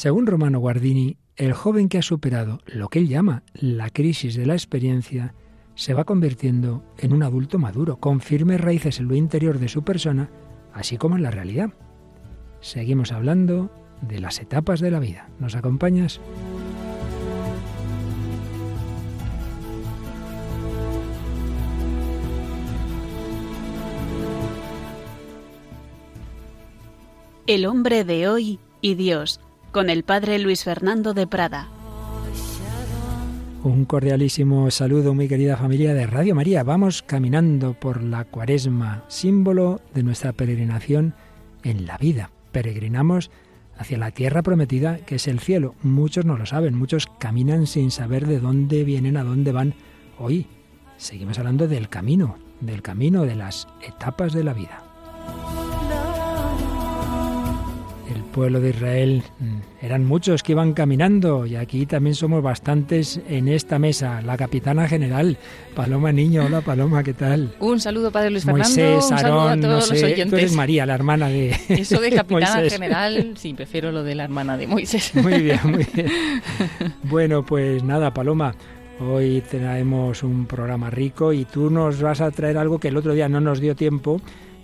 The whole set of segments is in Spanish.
Según Romano Guardini, el joven que ha superado lo que él llama la crisis de la experiencia se va convirtiendo en un adulto maduro, con firmes raíces en lo interior de su persona, así como en la realidad. Seguimos hablando de las etapas de la vida. ¿Nos acompañas? El hombre de hoy y Dios con el padre Luis Fernando de Prada. Un cordialísimo saludo, muy querida familia de Radio María. Vamos caminando por la cuaresma, símbolo de nuestra peregrinación en la vida. Peregrinamos hacia la tierra prometida, que es el cielo. Muchos no lo saben, muchos caminan sin saber de dónde vienen, a dónde van. Hoy seguimos hablando del camino, del camino de las etapas de la vida. Pueblo de Israel mm, eran muchos que iban caminando y aquí también somos bastantes en esta mesa. La capitana general, Paloma Niño. Hola Paloma, ¿qué tal? Un saludo Padre Luis Fernando. Moisés, un saludo a todos los oyentes. Tú eres María, la hermana de Eso de capitana general, sí, prefiero lo de la hermana de Moisés. Muy bien, muy bien. Bueno, pues nada, Paloma. Hoy traemos un programa rico y tú nos vas a traer algo que el otro día no nos dio tiempo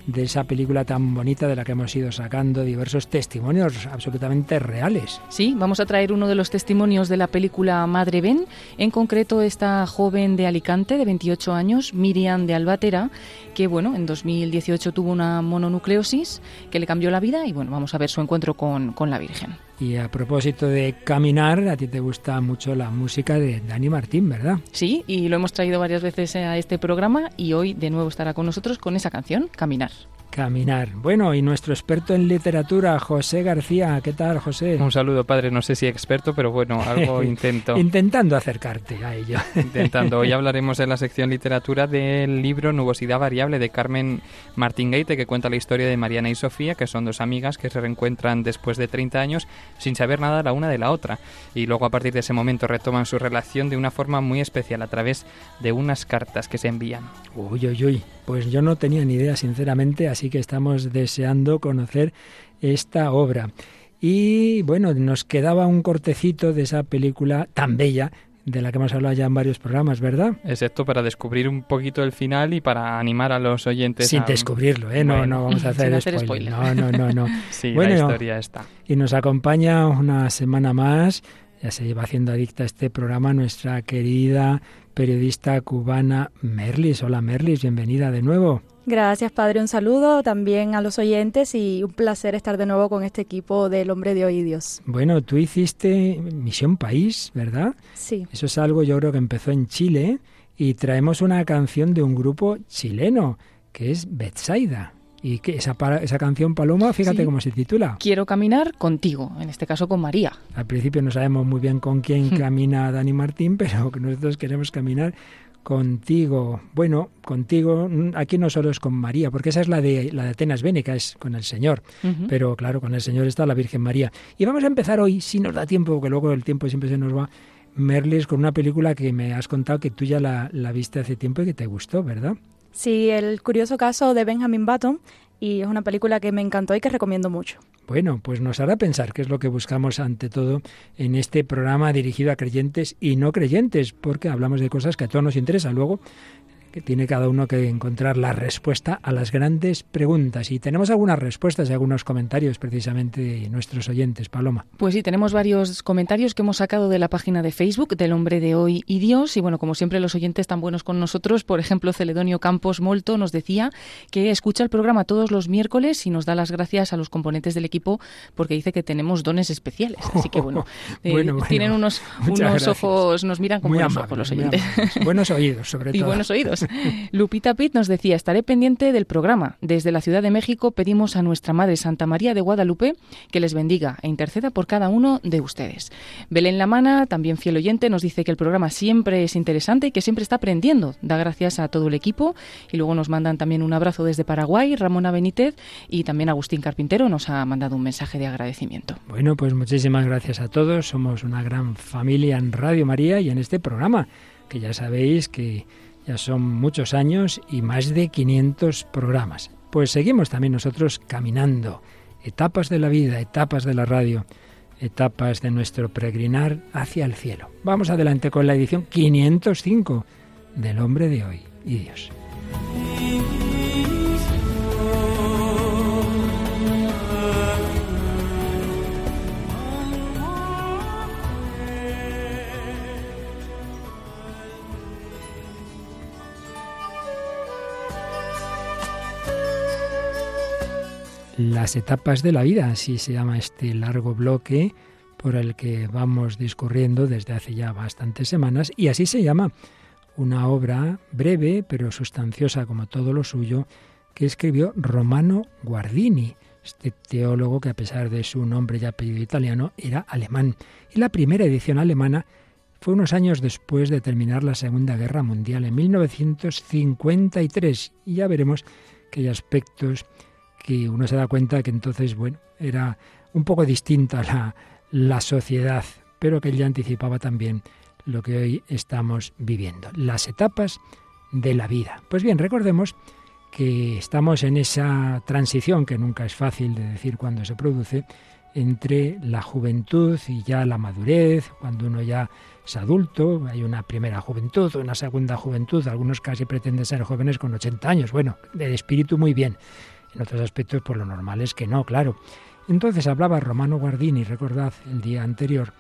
de esa película tan bonita de la que hemos ido sacando diversos testimonios absolutamente reales. Sí, vamos a traer uno de los testimonios de la película Madre Ben, en concreto esta joven de Alicante de 28 años, Miriam de Albatera, que bueno, en 2018 tuvo una mononucleosis que le cambió la vida y bueno, vamos a ver su encuentro con, con la Virgen. Y a propósito de caminar, a ti te gusta mucho la música de Dani Martín, ¿verdad? Sí, y lo hemos traído varias veces a este programa y hoy de nuevo estará con nosotros con esa canción, Caminar. Caminar. Bueno, y nuestro experto en literatura, José García. ¿Qué tal, José? Un saludo, padre. No sé si experto, pero bueno, algo intento. Intentando acercarte a ello. Intentando. Hoy hablaremos en la sección literatura del libro Nubosidad Variable de Carmen Martín Gaite, que cuenta la historia de Mariana y Sofía, que son dos amigas que se reencuentran después de 30 años sin saber nada la una de la otra. Y luego, a partir de ese momento, retoman su relación de una forma muy especial, a través de unas cartas que se envían. Uy, uy, uy. Pues yo no tenía ni idea, sinceramente, así que estamos deseando conocer esta obra. Y bueno, nos quedaba un cortecito de esa película tan bella de la que hemos hablado ya en varios programas, ¿verdad? Excepto para descubrir un poquito el final y para animar a los oyentes. Sin descubrirlo, ¿eh? No, no vamos a hacer, spoiler. No, no, no, no. sí, bueno, la historia está. Y nos acompaña una semana más, ya se lleva haciendo adicta a este programa, nuestra querida periodista cubana Merlis. Hola Merlis, bienvenida de nuevo. Gracias, padre. Un saludo también a los oyentes y un placer estar de nuevo con este equipo del Hombre de Hoy Dios. Bueno, tú hiciste Misión País, ¿verdad? Sí. Eso es algo yo creo que empezó en Chile y traemos una canción de un grupo chileno que es Betsaida. Y que esa, esa canción Paloma, fíjate cómo se titula. Quiero caminar contigo, en este caso con María. Al principio no sabemos muy bien con quién camina Dani Martín, pero nosotros queremos caminar contigo. Bueno, contigo, mm, aquí no solo es con María, porque esa es la de, la de Atenas Bénica, es con el Señor. Pero claro, con el Señor está la Virgen María. Y vamos a empezar hoy, si nos da tiempo, porque luego el tiempo siempre se nos va, Merlis, con una película que me has contado que tú ya la, la viste hace tiempo y que te gustó, ¿verdad? Sí, el curioso caso de Benjamin Button, y es una película que me encantó y que recomiendo mucho. Bueno, pues nos hará pensar qué es lo que buscamos ante todo en este programa dirigido a creyentes y no creyentes, porque hablamos de cosas que a todos nos interesan. Luego, que tiene cada uno que encontrar la respuesta a las grandes preguntas. Y tenemos algunas respuestas y algunos comentarios precisamente de nuestros oyentes, Paloma. Pues sí, tenemos varios comentarios que hemos sacado de la página de Facebook del Hombre de Hoy y Dios. Y bueno, como siempre, los oyentes tan buenos con nosotros. Por ejemplo, Celedonio Campos Molto nos decía que escucha el programa todos los miércoles y nos da las gracias a los componentes del equipo porque dice que tenemos dones especiales. Así que bueno, eh, tienen unos, unos ojos, nos miran con buenos ojos los oyentes. Buenos oídos, sobre todo. Y buenos oídos. Lupita Pitt nos decía, estaré pendiente del programa. Desde la Ciudad de México pedimos a nuestra Madre Santa María de Guadalupe que les bendiga e interceda por cada uno de ustedes. Belén Lamana, también fiel oyente, nos dice que el programa siempre es interesante y que siempre está aprendiendo. Da gracias a todo el equipo y luego nos mandan también un abrazo desde Paraguay, Ramona Benítez y también Agustín Carpintero nos ha mandado un mensaje de agradecimiento. Bueno, pues muchísimas gracias a todos. Somos una gran familia en Radio María y en este programa, que ya sabéis que ya son muchos años y más de 500 programas. Pues seguimos también nosotros caminando, etapas de la vida, etapas de la radio. etapas de nuestro peregrinar hacia el cielo. Vamos adelante con la edición 505 del hombre de hoy y Dios. Las etapas de la vida, así se llama este largo bloque por el que vamos discurriendo desde hace ya bastantes semanas y así se llama una obra breve pero sustanciosa como todo lo suyo que escribió Romano Guardini, este teólogo que a pesar de su nombre y apellido italiano era alemán. Y la primera edición alemana fue unos años después de terminar la Segunda Guerra Mundial, en 1953. Y ya veremos que hay aspectos que uno se da cuenta que entonces, bueno, era un poco distinta la, la sociedad, pero que él ya anticipaba también lo que hoy estamos viviendo, las etapas de la vida. Pues bien, recordemos que estamos en esa transición, que nunca es fácil de decir cuándo se produce, entre la juventud y ya la madurez, cuando uno ya es adulto, hay una primera juventud, una segunda juventud, algunos casi pretenden ser jóvenes con 80 años, bueno, de espíritu muy bien, en otros aspectos, por lo normal es que no, claro. Entonces hablaba Romano Guardini, recordad el día anterior,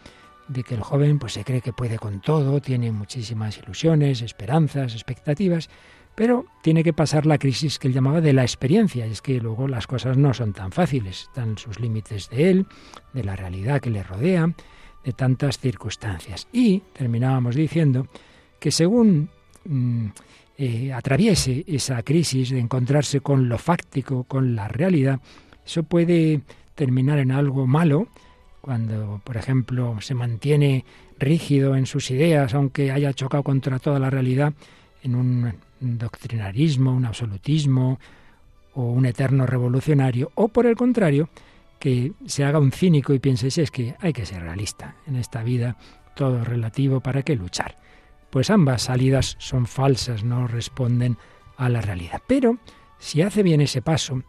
de que el joven pues se cree que puede con todo, tiene muchísimas ilusiones, esperanzas, expectativas, pero tiene que pasar la crisis que él llamaba de la experiencia, y es que luego las cosas no son tan fáciles, están sus límites de él, de la realidad que le rodea, de tantas circunstancias. Y terminábamos diciendo que según mm, eh, atraviese esa crisis de encontrarse con lo fáctico, con la realidad, eso puede terminar en algo malo, cuando, por ejemplo, se mantiene rígido en sus ideas, aunque haya chocado contra toda la realidad, en un doctrinarismo, un absolutismo o un eterno revolucionario, o por el contrario, que se haga un cínico y piense, si es que hay que ser realista en esta vida, todo relativo, ¿para qué luchar? Pues ambas salidas son falsas, no responden a la realidad. Pero si hace bien ese paso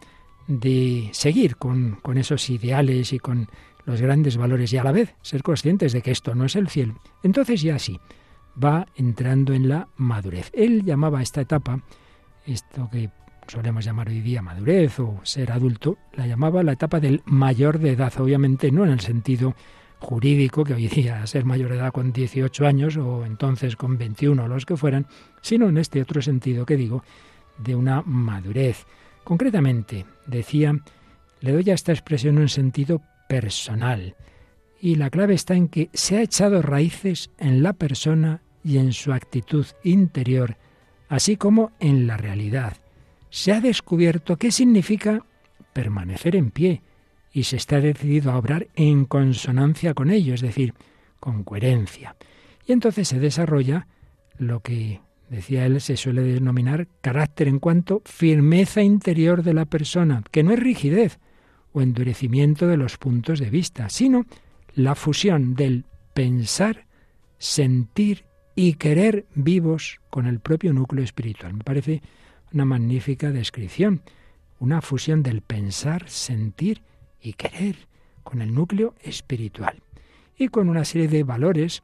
de seguir con, esos ideales y con los grandes valores y a la vez ser conscientes de que esto no es el cielo, entonces ya sí, va entrando en la madurez. Él llamaba a esta etapa, esto que solemos llamar hoy día madurez o ser adulto, la llamaba la etapa del mayor de edad, obviamente no en el sentido jurídico, que hoy día ser mayor de edad con 18 años o entonces con 21 o los que fueran, sino en este otro sentido que digo, de una madurez. Concretamente, decía, le doy a esta expresión un sentido personal. Y la clave está en que se ha echado raíces en la persona y en su actitud interior, así como en la realidad. Se ha descubierto qué significa permanecer en pie, y se está decidido a obrar en consonancia con ello, es decir, con coherencia. Y entonces se desarrolla lo que, decía él, se suele denominar carácter en cuanto firmeza interior de la persona, que no es rigidez o endurecimiento de los puntos de vista, sino la fusión del pensar, sentir y querer vivos con el propio núcleo espiritual. Me parece una magnífica descripción, una fusión del pensar, sentir y querer, con el núcleo espiritual y con una serie de valores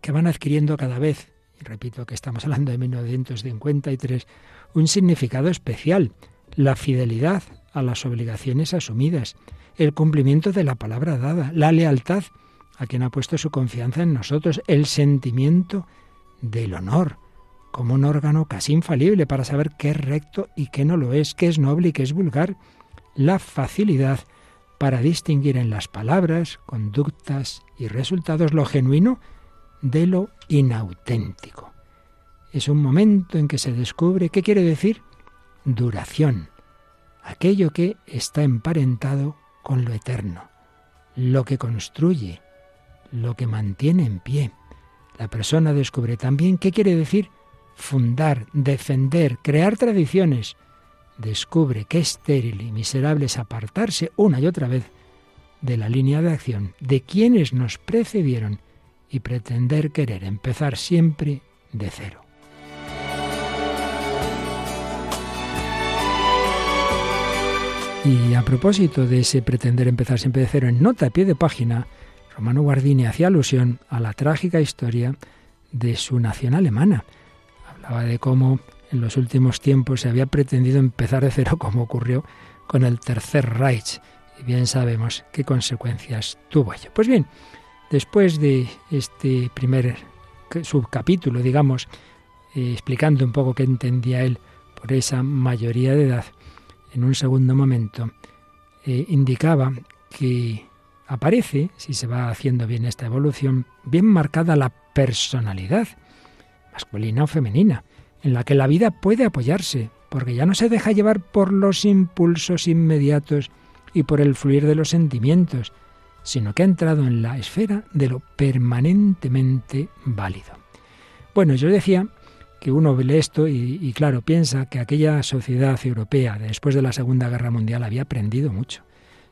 que van adquiriendo cada vez, y repito que estamos hablando de 1953, un significado especial, la fidelidad a las obligaciones asumidas, el cumplimiento de la palabra dada, la lealtad a quien ha puesto su confianza en nosotros, el sentimiento del honor, como un órgano casi infalible para saber qué es recto y qué no lo es, qué es noble y qué es vulgar, la facilidad para distinguir en las palabras, conductas y resultados lo genuino de lo inauténtico. Es un momento en que se descubre qué quiere decir duración, aquello que está emparentado con lo eterno, lo que construye, lo que mantiene en pie. La persona descubre también qué quiere decir fundar, defender, crear tradiciones, descubre qué estéril y miserable es apartarse una y otra vez de la línea de acción de quienes nos precedieron y pretender querer empezar siempre de cero. Y a propósito de ese pretender empezar siempre de cero en nota a pie de página, Romano Guardini hacía alusión a la trágica historia de su nación alemana. Hablaba de cómo en los últimos tiempos se había pretendido empezar de cero como ocurrió con el Tercer Reich. Y bien sabemos qué consecuencias tuvo ello. Pues bien, después de este primer subcapítulo, digamos, eh, explicando un poco qué entendía él por esa mayoría de edad, en un segundo momento eh, indicaba que aparece, si se va haciendo bien esta evolución, bien marcada la personalidad, masculina o femenina, en la que la vida puede apoyarse, porque ya no se deja llevar por los impulsos inmediatos y por el fluir de los sentimientos, sino que ha entrado en la esfera de lo permanentemente válido. Bueno, yo decía que uno ve esto y, claro, piensa que aquella sociedad europea después de la Segunda Guerra Mundial había aprendido mucho.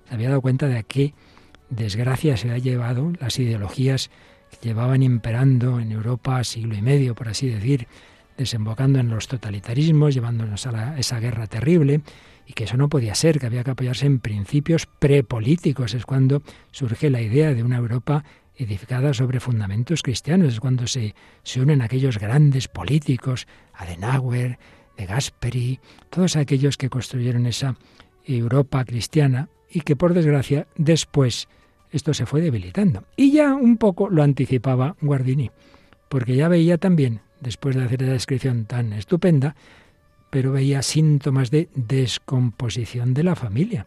Se había dado cuenta de a qué desgracia se ha llevado las ideologías que llevaban imperando en Europa siglo y medio, por así decir, desembocando en los totalitarismos, llevándonos a esa guerra terrible, y que eso no podía ser, que había que apoyarse en principios prepolíticos. Es cuando surge la idea de una Europa edificada sobre fundamentos cristianos, es cuando se, se unen aquellos grandes políticos, Adenauer, de Gasperi, todos aquellos que construyeron esa Europa cristiana y que por desgracia después esto se fue debilitando. Y ya un poco lo anticipaba Guardini, porque ya veía también después de hacer esa descripción tan estupenda, pero veía síntomas de descomposición de la familia.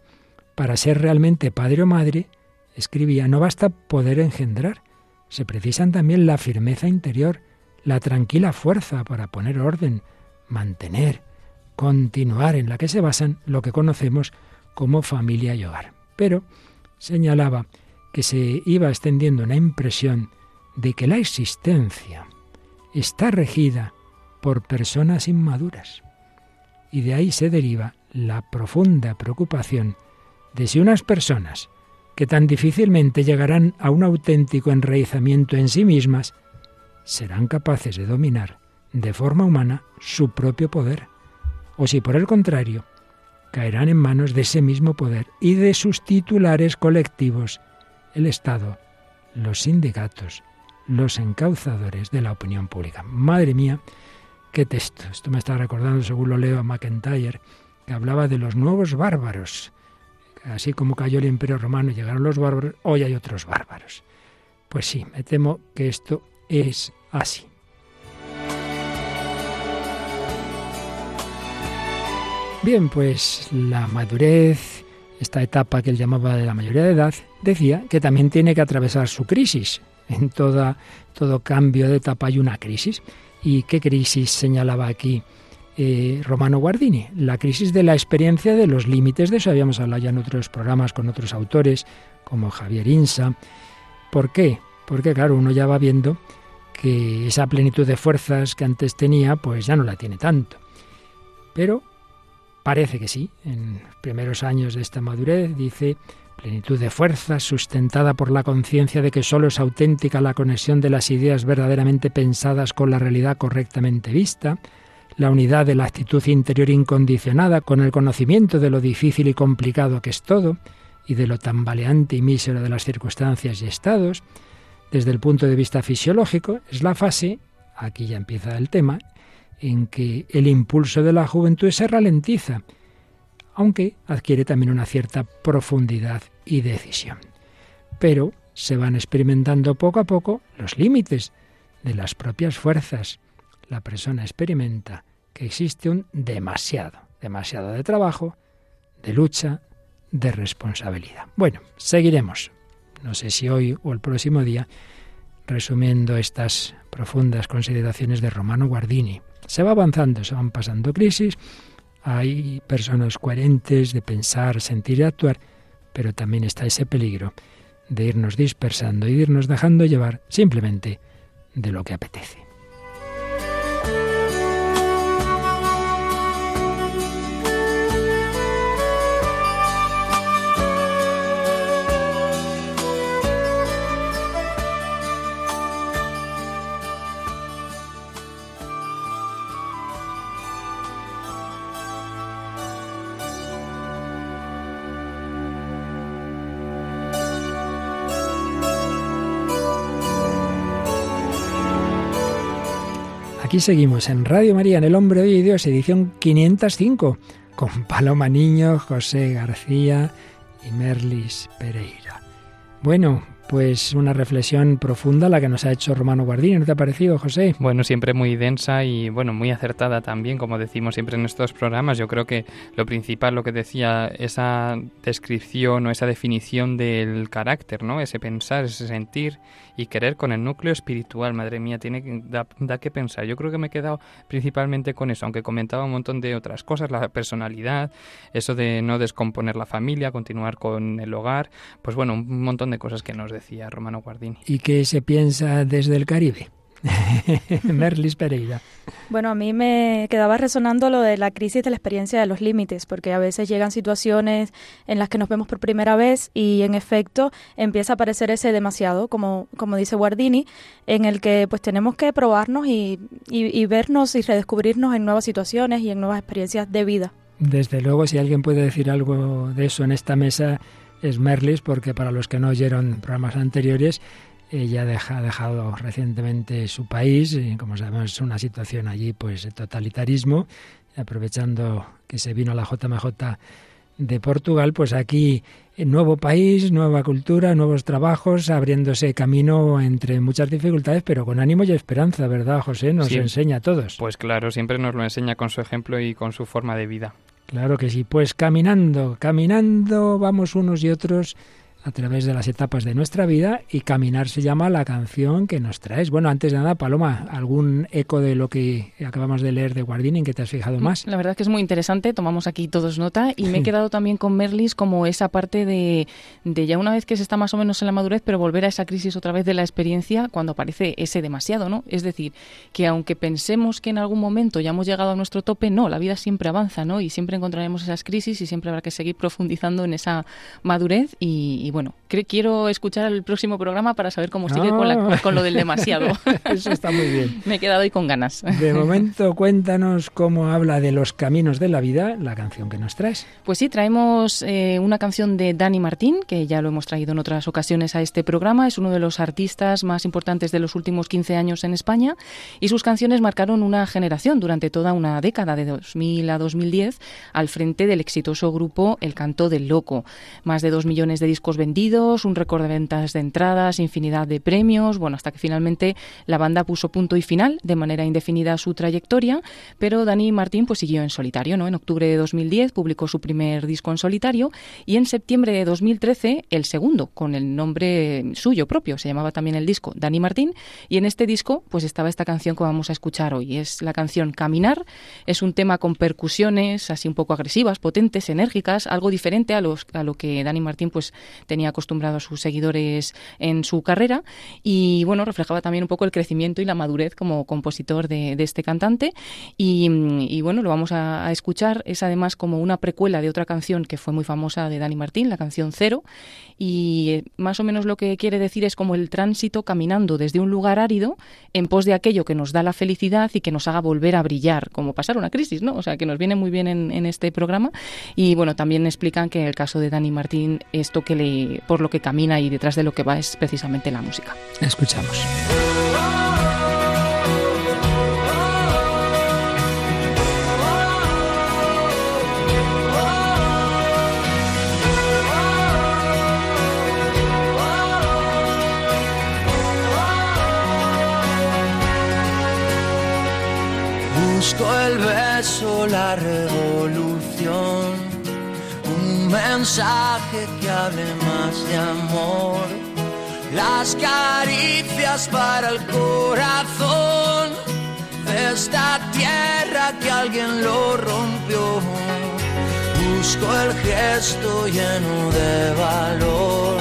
Para ser realmente padre o madre, escribía, no basta poder engendrar, se precisan también la firmeza interior, la tranquila fuerza para poner orden, mantener, continuar, en la que se basan lo que conocemos como familia y hogar. Pero señalaba que se iba extendiendo una impresión de que la existencia, está regida por personas inmaduras. Y de ahí se deriva la profunda preocupación de si unas personas que tan difícilmente llegarán a un auténtico enraizamiento en sí mismas, serán capaces de dominar de forma humana su propio poder, o si por el contrario, caerán en manos de ese mismo poder y de sus titulares colectivos, el Estado, los sindicatos, los encauzadores de la opinión pública. Madre mía, qué texto. Esto me está recordando, según lo leo a McIntyre, que hablaba de los nuevos bárbaros. Así como cayó el imperio romano llegaron los bárbaros, hoy hay otros bárbaros. Pues sí, me temo que esto es así. Bien, pues la madurez, esta etapa que él llamaba de la mayoría de edad, decía que también tiene que atravesar su crisis en toda, todo cambio de etapa hay una crisis. ¿Y qué crisis señalaba aquí eh, Romano Guardini? La crisis de la experiencia de los límites, de eso habíamos hablado ya en otros programas con otros autores, como Javier Insa. ¿Por qué? Porque claro, uno ya va viendo que esa plenitud de fuerzas que antes tenía, pues ya no la tiene tanto. Pero parece que sí, en los primeros años de esta madurez, dice, plenitud de fuerza, sustentada por la conciencia de que sólo es auténtica la conexión de las ideas verdaderamente pensadas con la realidad correctamente vista, la unidad de la actitud interior incondicionada con el conocimiento de lo difícil y complicado que es todo, y de lo tambaleante y mísero de las circunstancias y estados, desde el punto de vista fisiológico, es la fase, aquí ya empieza el tema, en que el impulso de la juventud se ralentiza, aunque adquiere también una cierta profundidad y decisión. Pero se van experimentando poco a poco los límites de las propias fuerzas. La persona experimenta que existe un demasiado, demasiado de trabajo, de lucha, de responsabilidad. Bueno, seguiremos, no sé si hoy o el próximo día, resumiendo estas profundas consideraciones de Romano Guardini. Se va avanzando, se van pasando crisis, hay personas coherentes de pensar, sentir y actuar, pero también está ese peligro de irnos dispersando y de irnos dejando llevar simplemente de lo que apetece. Seguimos en Radio María, en El Hombre de Dios, edición 505, con Paloma Niño, José García y Merlis Pereira. Bueno, pues una reflexión profunda la que nos ha hecho Romano Guardini, ¿no te ha parecido, José? Bueno, siempre muy densa y bueno, muy acertada también, como decimos siempre en estos programas. Yo creo que lo principal, lo que decía, esa descripción o esa definición del carácter, ¿no? Ese pensar, ese sentir y querer con el núcleo espiritual, madre mía, tiene que, da, que pensar. Yo creo que me he quedado principalmente con eso, aunque comentaba un montón de otras cosas, la personalidad, eso de no descomponer la familia, continuar con el hogar, pues bueno, un montón de cosas que nos decía Romano Guardini. ¿Y qué se piensa desde el Caribe? Merlis Pereira. Bueno, a mí me quedaba resonando lo de la crisis de la experiencia de los límites, porque a veces llegan situaciones en las que nos vemos por primera vez y en efecto empieza a aparecer ese demasiado, como, como dice Guardini, en el que pues tenemos que probarnos y, y vernos y redescubrirnos en nuevas situaciones y en nuevas experiencias de vida. Desde luego, si alguien puede decir algo de eso en esta mesa, es Merlis, porque para los que no oyeron programas anteriores, ella ha dejado recientemente su país, y como sabemos es una situación allí pues de totalitarismo, aprovechando que se vino la JMJ de Portugal, pues aquí nuevo país, nueva cultura, nuevos trabajos, abriéndose camino entre muchas dificultades, pero con ánimo y esperanza, ¿verdad, José? Nos enseña a todos. Pues claro, siempre nos lo enseña con su ejemplo y con su forma de vida. Claro que sí, pues caminando, caminando vamos unos y otros a través de las etapas de nuestra vida y Caminar se llama la canción que nos traes. Bueno, antes de nada, Paloma, ¿algún eco de lo que acabamos de leer de Guardini en que te has fijado más? La verdad que es muy interesante, tomamos aquí todos nota y me he quedado también con Merlis como esa parte de, de ya una vez que se está más o menos en la madurez, pero volver a esa crisis otra vez de la experiencia cuando aparece ese demasiado, ¿no? Es decir, que aunque pensemos que en algún momento ya hemos llegado a nuestro tope, no, la vida siempre avanza, ¿no? Y siempre encontraremos esas crisis y siempre habrá que seguir profundizando en esa madurez y y bueno, quiero escuchar el próximo programa para saber cómo sigue con, ah. con, lo del demasiado. Eso está muy bien. Me he quedado ahí con ganas. De momento, cuéntanos cómo habla de los caminos de la vida la canción que nos traes. Pues sí, traemos eh, una canción de Dani Martín, que ya lo hemos traído en otras ocasiones a este programa. Es uno de los artistas más importantes de los últimos 15 años en España y sus canciones marcaron una generación durante toda una década, de 2000 a 2010, al frente del exitoso grupo El Canto del Loco. Más de dos millones de discos vendidos, un récord de ventas de entradas, infinidad de premios, bueno, hasta que finalmente la banda puso punto y final de manera indefinida su trayectoria, pero Dani Martín pues siguió en solitario, ¿no? En octubre de 2010 publicó su primer disco en solitario y en septiembre de 2013 el segundo con el nombre suyo propio, se llamaba también el disco Dani Martín y en este disco pues estaba esta canción que vamos a escuchar hoy, es la canción Caminar, es un tema con percusiones así un poco agresivas, potentes, enérgicas, algo diferente a, los, a lo que Dani Martín pues tenía acostumbrado a sus seguidores en su carrera y bueno, reflejaba también un poco el crecimiento y la madurez como compositor de, este cantante. Y, bueno, lo vamos a, escuchar, es además como una precuela de otra canción que fue muy famosa de Dani Martín, la canción Cero. Y eh, más o menos lo que quiere decir es como el tránsito caminando desde un lugar árido en pos de aquello que nos da la felicidad y que nos haga volver a brillar, como pasar una crisis, ¿no? O sea, que nos viene muy bien en, en este programa. Y bueno, también explican que en el caso de Dani Martín esto que le por lo que camina y detrás de lo que va es precisamente la música. Escuchamos. Busco el beso, la revolución mensaje que hable más de amor. Las caricias para el corazón de esta tierra que alguien lo rompió. Busco el gesto lleno de valor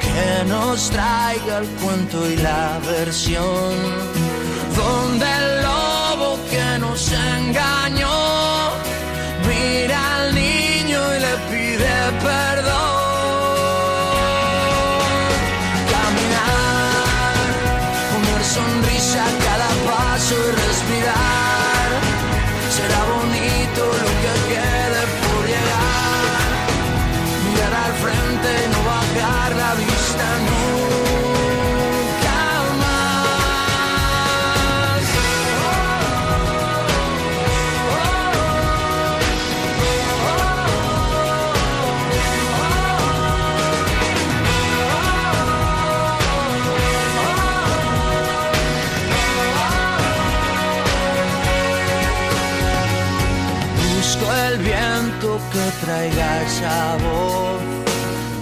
que nos traiga el cuento y la versión donde el lobo que nos engañó mira pide perdón.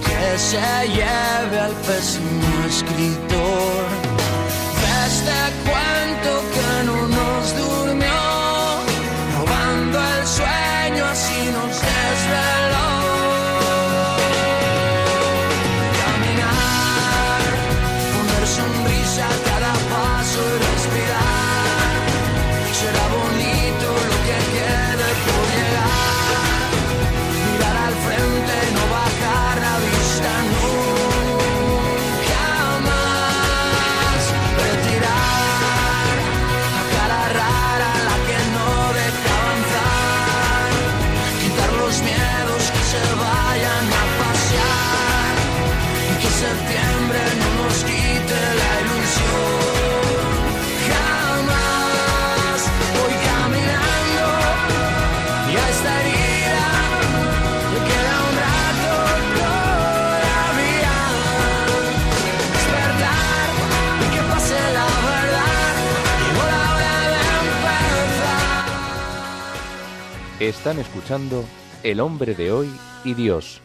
Que se lleve al pésimo escritor Están escuchando El hombre de hoy y Dios,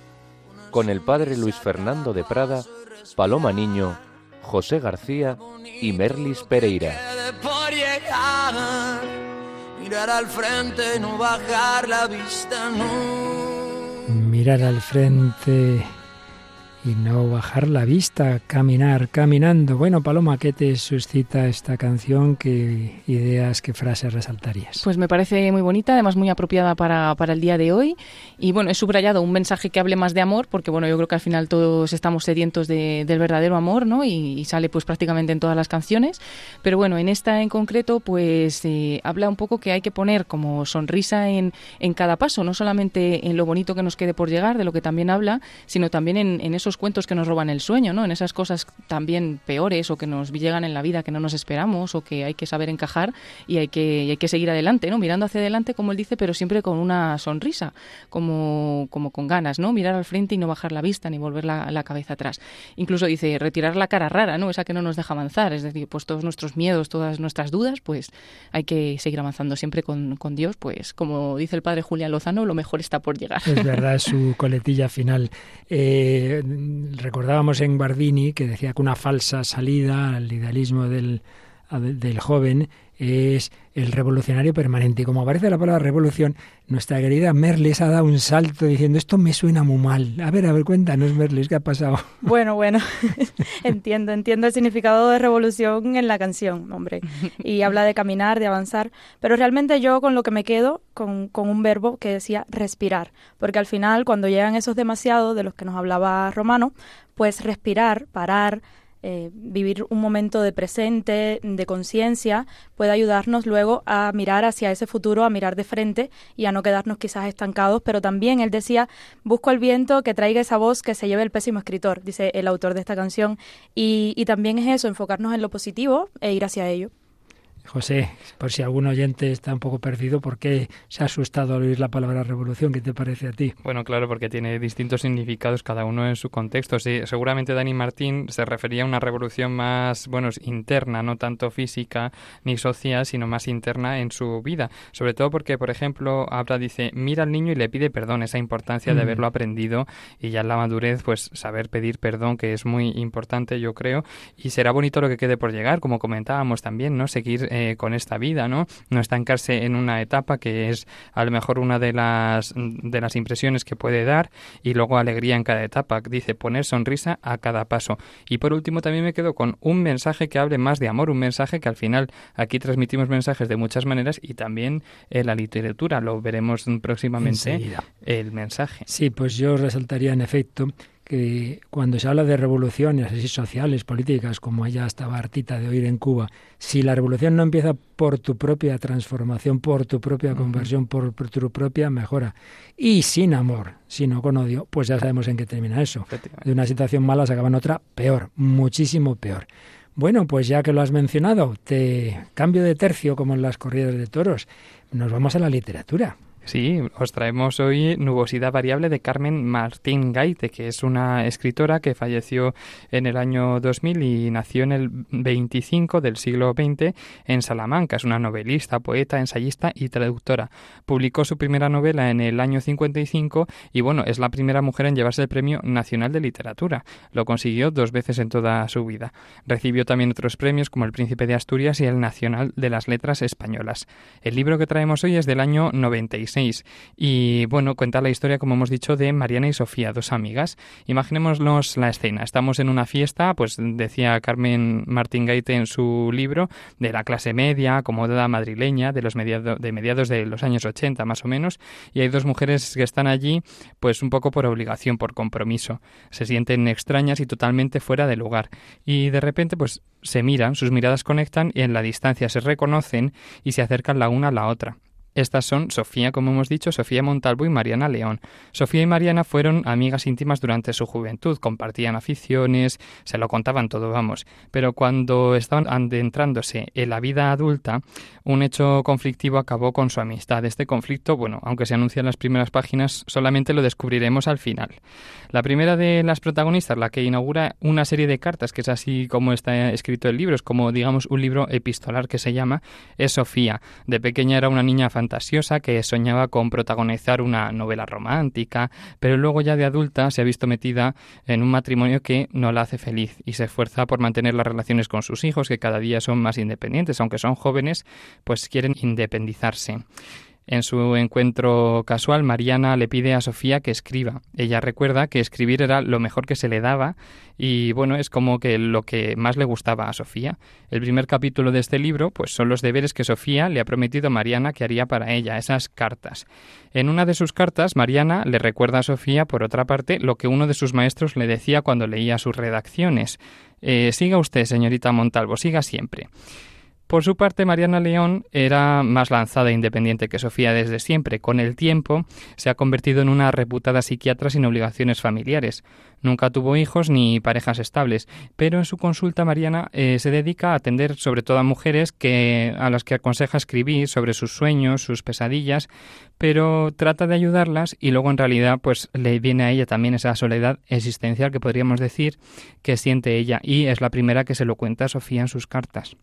con el padre Luis Fernando de Prada, Paloma Niño, José García y Merlis Pereira. Mirar al frente y no bajar la vista, no. Mirar al frente y no bajar la vista, caminar, caminando. Bueno, Paloma, ¿qué te suscita esta canción? ¿Qué ideas, qué frases resaltarías? Pues me parece muy bonita, además muy apropiada para, para el día de hoy. Y bueno, he subrayado un mensaje que hable más de amor, porque bueno, yo creo que al final todos estamos sedientos de- del verdadero amor, ¿no? Y, sale pues prácticamente en todas las canciones. Pero bueno, en esta en concreto, pues eh, habla un poco que hay que poner como sonrisa en, en cada paso, no solamente en lo bonito que nos quede por llegar, de lo que también habla, sino también en, en esos cuentos que nos roban el sueño, ¿no? En esas cosas también peores o que nos llegan en la vida que no nos esperamos o que hay que saber encajar y hay que, hay que seguir adelante, ¿no? Mirando hacia adelante, como él dice, pero siempre con una sonrisa, como, como con ganas, ¿no? Mirar al frente y no bajar la vista ni volver la, la cabeza atrás. Incluso dice retirar la cara rara, ¿no? Esa que no nos deja avanzar, es decir, pues todos nuestros miedos, todas nuestras dudas, pues hay que seguir avanzando siempre con, con Dios, pues como dice el padre Julián Lozano, lo mejor está por llegar. Es verdad, su coletilla final. Eh, recordábamos en Bardini que decía que una falsa salida al idealismo del, del joven es el revolucionario permanente. Y como aparece la palabra revolución, nuestra querida Merlis ha dado un salto diciendo esto me suena muy mal. A ver, a ver, cuéntanos, Merlis, ¿qué ha pasado? Bueno, bueno, entiendo, entiendo el significado de revolución en la canción, hombre. Y habla de caminar, de avanzar. Pero realmente yo con lo que me quedo, con, con un verbo que decía respirar. Porque al final, cuando llegan esos demasiados de los que nos hablaba Romano, pues respirar, parar, eh, vivir un momento de presente, de conciencia, puede ayudarnos luego a mirar hacia ese futuro, a mirar de frente y a no quedarnos quizás estancados. Pero también él decía, busco el viento que traiga esa voz que se lleve el pésimo escritor, dice el autor de esta canción. Y, y también es eso, enfocarnos en lo positivo e ir hacia ello. José, por si algún oyente está un poco perdido, ¿por qué se ha asustado al oír la palabra revolución? ¿Qué te parece a ti? Bueno, claro, porque tiene distintos significados cada uno en su contexto. Sí, seguramente Dani Martín se refería a una revolución más, bueno, interna, no tanto física ni social, sino más interna en su vida. Sobre todo porque, por ejemplo, habla, dice, mira al niño y le pide perdón, esa importancia de Mm. haberlo aprendido y ya en la madurez, pues saber pedir perdón, que es muy importante, yo creo. Y será bonito lo que quede por llegar, como comentábamos también, ¿no? Seguir eh, con esta vida, ¿no? No estancarse en una etapa que es a lo mejor una de las de las impresiones que puede dar y luego alegría en cada etapa. Dice poner sonrisa a cada paso. Y por último también me quedo con un mensaje que hable más de amor, un mensaje que al final aquí transmitimos mensajes de muchas maneras y también en la literatura lo veremos próximamente Enseguida. el mensaje. Sí, pues yo resaltaría en efecto que cuando se habla de revoluciones así sociales, políticas, como ella estaba hartita de oír en Cuba, si la revolución no empieza por tu propia transformación, por tu propia conversión, por, por tu propia mejora, y sin amor, sino con odio, pues ya sabemos en qué termina eso. De una situación mala se acaba en otra peor, muchísimo peor. Bueno, pues ya que lo has mencionado, te cambio de tercio como en las corridas de toros. Nos vamos a la literatura. Sí, os traemos hoy Nubosidad Variable de Carmen Martín Gaite, que es una escritora que falleció en el año 2000 y nació en el 25 del siglo XX en Salamanca. Es una novelista, poeta, ensayista y traductora. Publicó su primera novela en el año 55 y bueno, es la primera mujer en llevarse el Premio Nacional de Literatura. Lo consiguió dos veces en toda su vida. Recibió también otros premios como el Príncipe de Asturias y el Nacional de las Letras Españolas. El libro que traemos hoy es del año 96 y bueno, cuenta la historia, como hemos dicho, de Mariana y Sofía, dos amigas. Imaginémonos la escena. Estamos en una fiesta, pues decía Carmen Martín Gaite en su libro, de la clase media, acomodada madrileña, de los de mediados de los años 80 más o menos, y hay dos mujeres que están allí, pues un poco por obligación, por compromiso. Se sienten extrañas y totalmente fuera de lugar. Y de repente, pues se miran, sus miradas conectan y en la distancia se reconocen y se acercan la una a la otra. Estas son Sofía, como hemos dicho, Sofía Montalvo y Mariana León. Sofía y Mariana fueron amigas íntimas durante su juventud, compartían aficiones, se lo contaban todo, vamos. Pero cuando estaban adentrándose en la vida adulta, un hecho conflictivo acabó con su amistad. Este conflicto, bueno, aunque se anuncia en las primeras páginas, solamente lo descubriremos al final. La primera de las protagonistas, la que inaugura una serie de cartas, que es así como está escrito el libro, es como, digamos, un libro epistolar que se llama, es Sofía. De pequeña era una niña fantástica fantasiosa que soñaba con protagonizar una novela romántica, pero luego ya de adulta se ha visto metida en un matrimonio que no la hace feliz y se esfuerza por mantener las relaciones con sus hijos, que cada día son más independientes, aunque son jóvenes, pues quieren independizarse. En su encuentro casual, Mariana le pide a Sofía que escriba. Ella recuerda que escribir era lo mejor que se le daba y bueno, es como que lo que más le gustaba a Sofía. El primer capítulo de este libro, pues son los deberes que Sofía le ha prometido a Mariana que haría para ella, esas cartas. En una de sus cartas, Mariana le recuerda a Sofía, por otra parte, lo que uno de sus maestros le decía cuando leía sus redacciones. Eh, siga usted, señorita Montalvo, siga siempre. Por su parte, Mariana León era más lanzada e independiente que Sofía desde siempre. Con el tiempo se ha convertido en una reputada psiquiatra sin obligaciones familiares. Nunca tuvo hijos ni parejas estables, pero en su consulta Mariana eh, se dedica a atender sobre todo a mujeres que, a las que aconseja escribir sobre sus sueños, sus pesadillas, pero trata de ayudarlas y luego en realidad pues le viene a ella también esa soledad existencial que podríamos decir que siente ella y es la primera que se lo cuenta a Sofía en sus cartas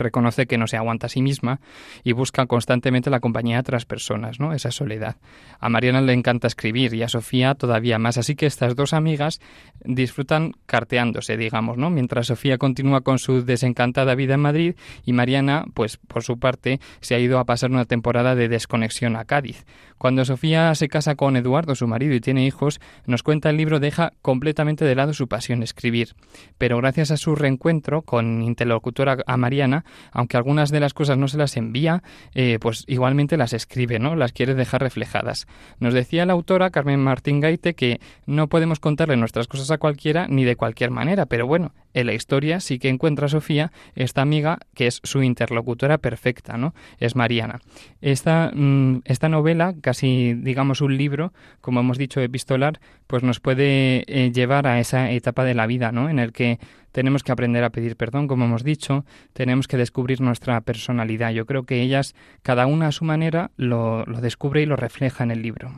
reconoce que no se aguanta a sí misma y busca constantemente la compañía de otras personas, ¿no? Esa soledad. A Mariana le encanta escribir y a Sofía todavía más, así que estas dos amigas disfrutan carteándose, digamos, ¿no? Mientras Sofía continúa con su desencantada vida en Madrid y Mariana, pues por su parte, se ha ido a pasar una temporada de desconexión a Cádiz. Cuando Sofía se casa con Eduardo, su marido, y tiene hijos, nos cuenta el libro deja completamente de lado su pasión escribir. Pero gracias a su reencuentro con interlocutora a Mariana, aunque algunas de las cosas no se las envía, eh, pues igualmente las escribe, ¿no? Las quiere dejar reflejadas. Nos decía la autora Carmen Martín Gaite que no podemos contarle nuestras cosas a cualquiera ni de cualquier manera, pero bueno, en la historia sí que encuentra Sofía esta amiga que es su interlocutora perfecta, ¿no? Es Mariana. Esta, mm, esta novela, casi digamos un libro, como hemos dicho, epistolar, pues nos puede eh, llevar a esa etapa de la vida, ¿no? En el que tenemos que aprender a pedir perdón, como hemos dicho, tenemos que descubrir nuestra personalidad. Yo creo que ellas, cada una a su manera, lo, lo descubre y lo refleja en el libro.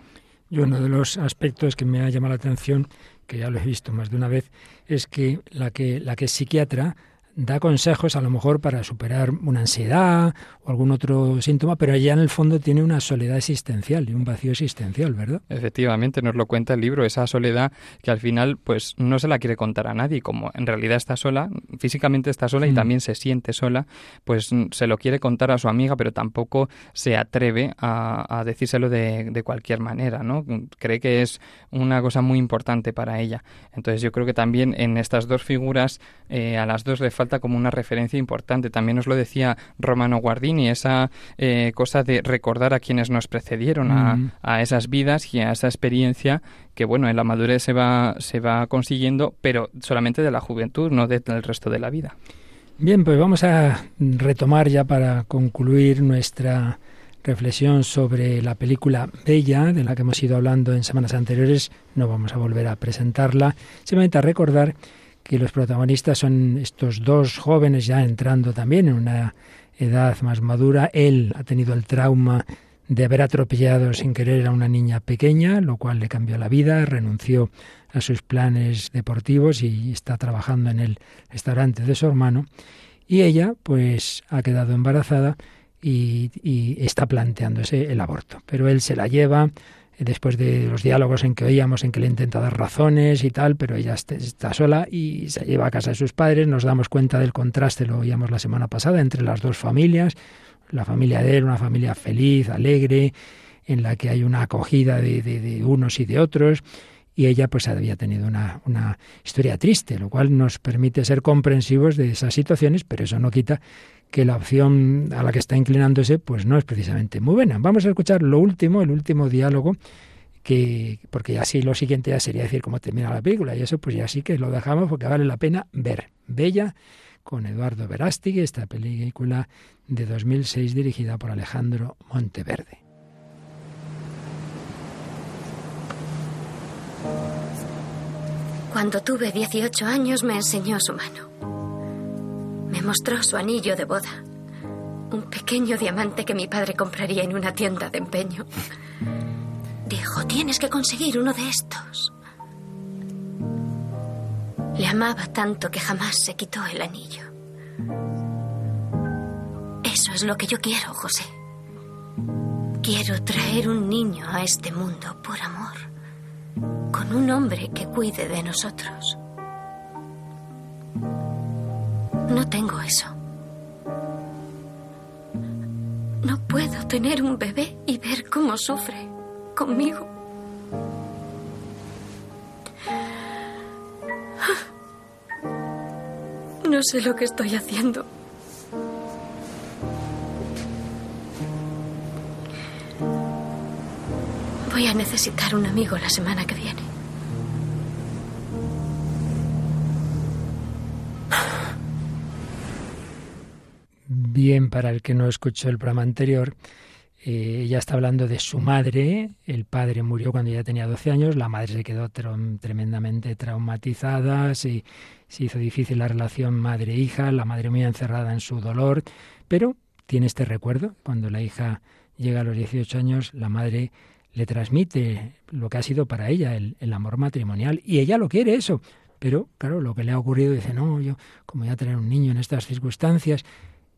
Y uno de los aspectos que me ha llamado la atención que ya lo he visto más de una vez, es que la que, la que es psiquiatra da consejos a lo mejor para superar una ansiedad o algún otro síntoma, pero allá en el fondo tiene una soledad existencial y un vacío existencial, ¿verdad? Efectivamente, nos lo cuenta el libro, esa soledad que al final pues no se la quiere contar a nadie, como en realidad está sola, físicamente está sola y mm. también se siente sola, pues se lo quiere contar a su amiga, pero tampoco se atreve a, decírselo de, cualquier manera, ¿no? Cree que es una cosa muy importante para ella. Entonces yo creo que también en estas dos figuras eh, a las dos le falta como una referencia importante. También nos lo decía Romano Guardini, esa eh, cosa de recordar a quienes nos precedieron, a, esas vidas y a esa experiencia que, bueno, en la madurez se va, se va consiguiendo, pero solamente de la juventud, no del resto de la vida. Bien, pues vamos a retomar ya para concluir nuestra reflexión sobre la película Bella, de la que hemos ido hablando en semanas anteriores. No vamos a volver a presentarla, simplemente a recordar que los protagonistas son estos dos jóvenes ya entrando también en una edad más madura. Él ha tenido el trauma de haber atropellado sin querer a una niña pequeña, lo cual le cambió la vida, renunció a sus planes deportivos y está trabajando en el restaurante de su hermano. Y ella, pues, ha quedado embarazada y, y está planteándose el aborto. Pero él se la lleva, después de los diálogos en que oíamos, en que le intenta dar razones y tal, pero ella está sola y se lleva a casa de sus padres. Nos damos cuenta del contraste, lo oíamos la semana pasada, entre las dos familias. La familia de él, una familia feliz, alegre, en la que hay una acogida de, de, unos y de otros. Y ella pues había tenido una, una historia triste, lo cual nos permite ser comprensivos de esas situaciones, pero eso no quita que la opción a la que está inclinándose pues no es precisamente muy buena. Vamos a escuchar lo último, el último diálogo que porque así lo siguiente ya sería decir cómo termina la película y eso pues ya sí que lo dejamos porque vale la pena ver. Bella con Eduardo Verástegui, esta película de 2006 dirigida por Alejandro Monteverde. Cuando tuve 18 años me enseñó su mano. Me mostró su anillo de boda. Un pequeño diamante que mi padre compraría en una tienda de empeño. Dijo, tienes que conseguir uno de estos. Le amaba tanto que jamás se quitó el anillo. Eso es lo que yo quiero, José. Quiero traer un niño a este mundo por amor, con un hombre que cuide de nosotros. No tengo eso. No puedo tener un bebé y ver cómo sufre conmigo. No sé lo que estoy haciendo. Voy a necesitar un amigo la semana que viene. Bien, para el que no escuchó el programa anterior, eh, ella está hablando de su madre. El padre murió cuando ella tenía 12 años, la madre se quedó tremendamente traumatizada, se, se hizo difícil la relación madre-hija, la madre muy encerrada en su dolor, pero tiene este recuerdo. Cuando la hija llega a los 18 años, la madre le transmite lo que ha sido para ella el, el amor matrimonial y ella lo quiere eso. Pero claro, lo que le ha ocurrido dice, no, yo como voy a tener un niño en estas circunstancias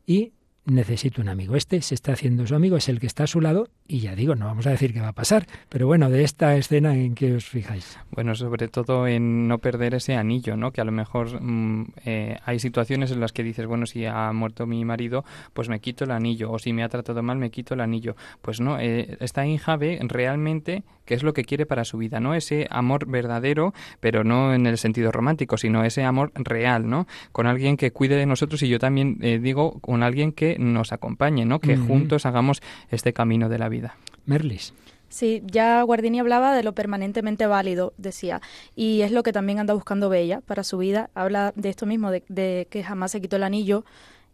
y necesito un amigo. Este se está haciendo su amigo, es el que está a su lado y ya digo, no vamos a decir qué va a pasar, pero bueno, de esta escena en qué os fijáis. Bueno, sobre todo en no perder ese anillo, ¿no? Que a lo mejor mm, eh, hay situaciones en las que dices, bueno, si ha muerto mi marido, pues me quito el anillo, o si me ha tratado mal, me quito el anillo. Pues no, eh, esta hija ve realmente qué es lo que quiere para su vida, ¿no? Ese amor verdadero, pero no en el sentido romántico, sino ese amor real, ¿no? Con alguien que cuide de nosotros y yo también eh, digo, con alguien que nos acompañe, ¿no? Que juntos hagamos este camino de la vida. Merlis. Sí, ya Guardini hablaba de lo permanentemente válido, decía, y es lo que también anda buscando Bella para su vida. Habla de esto mismo, de, de que jamás se quitó el anillo,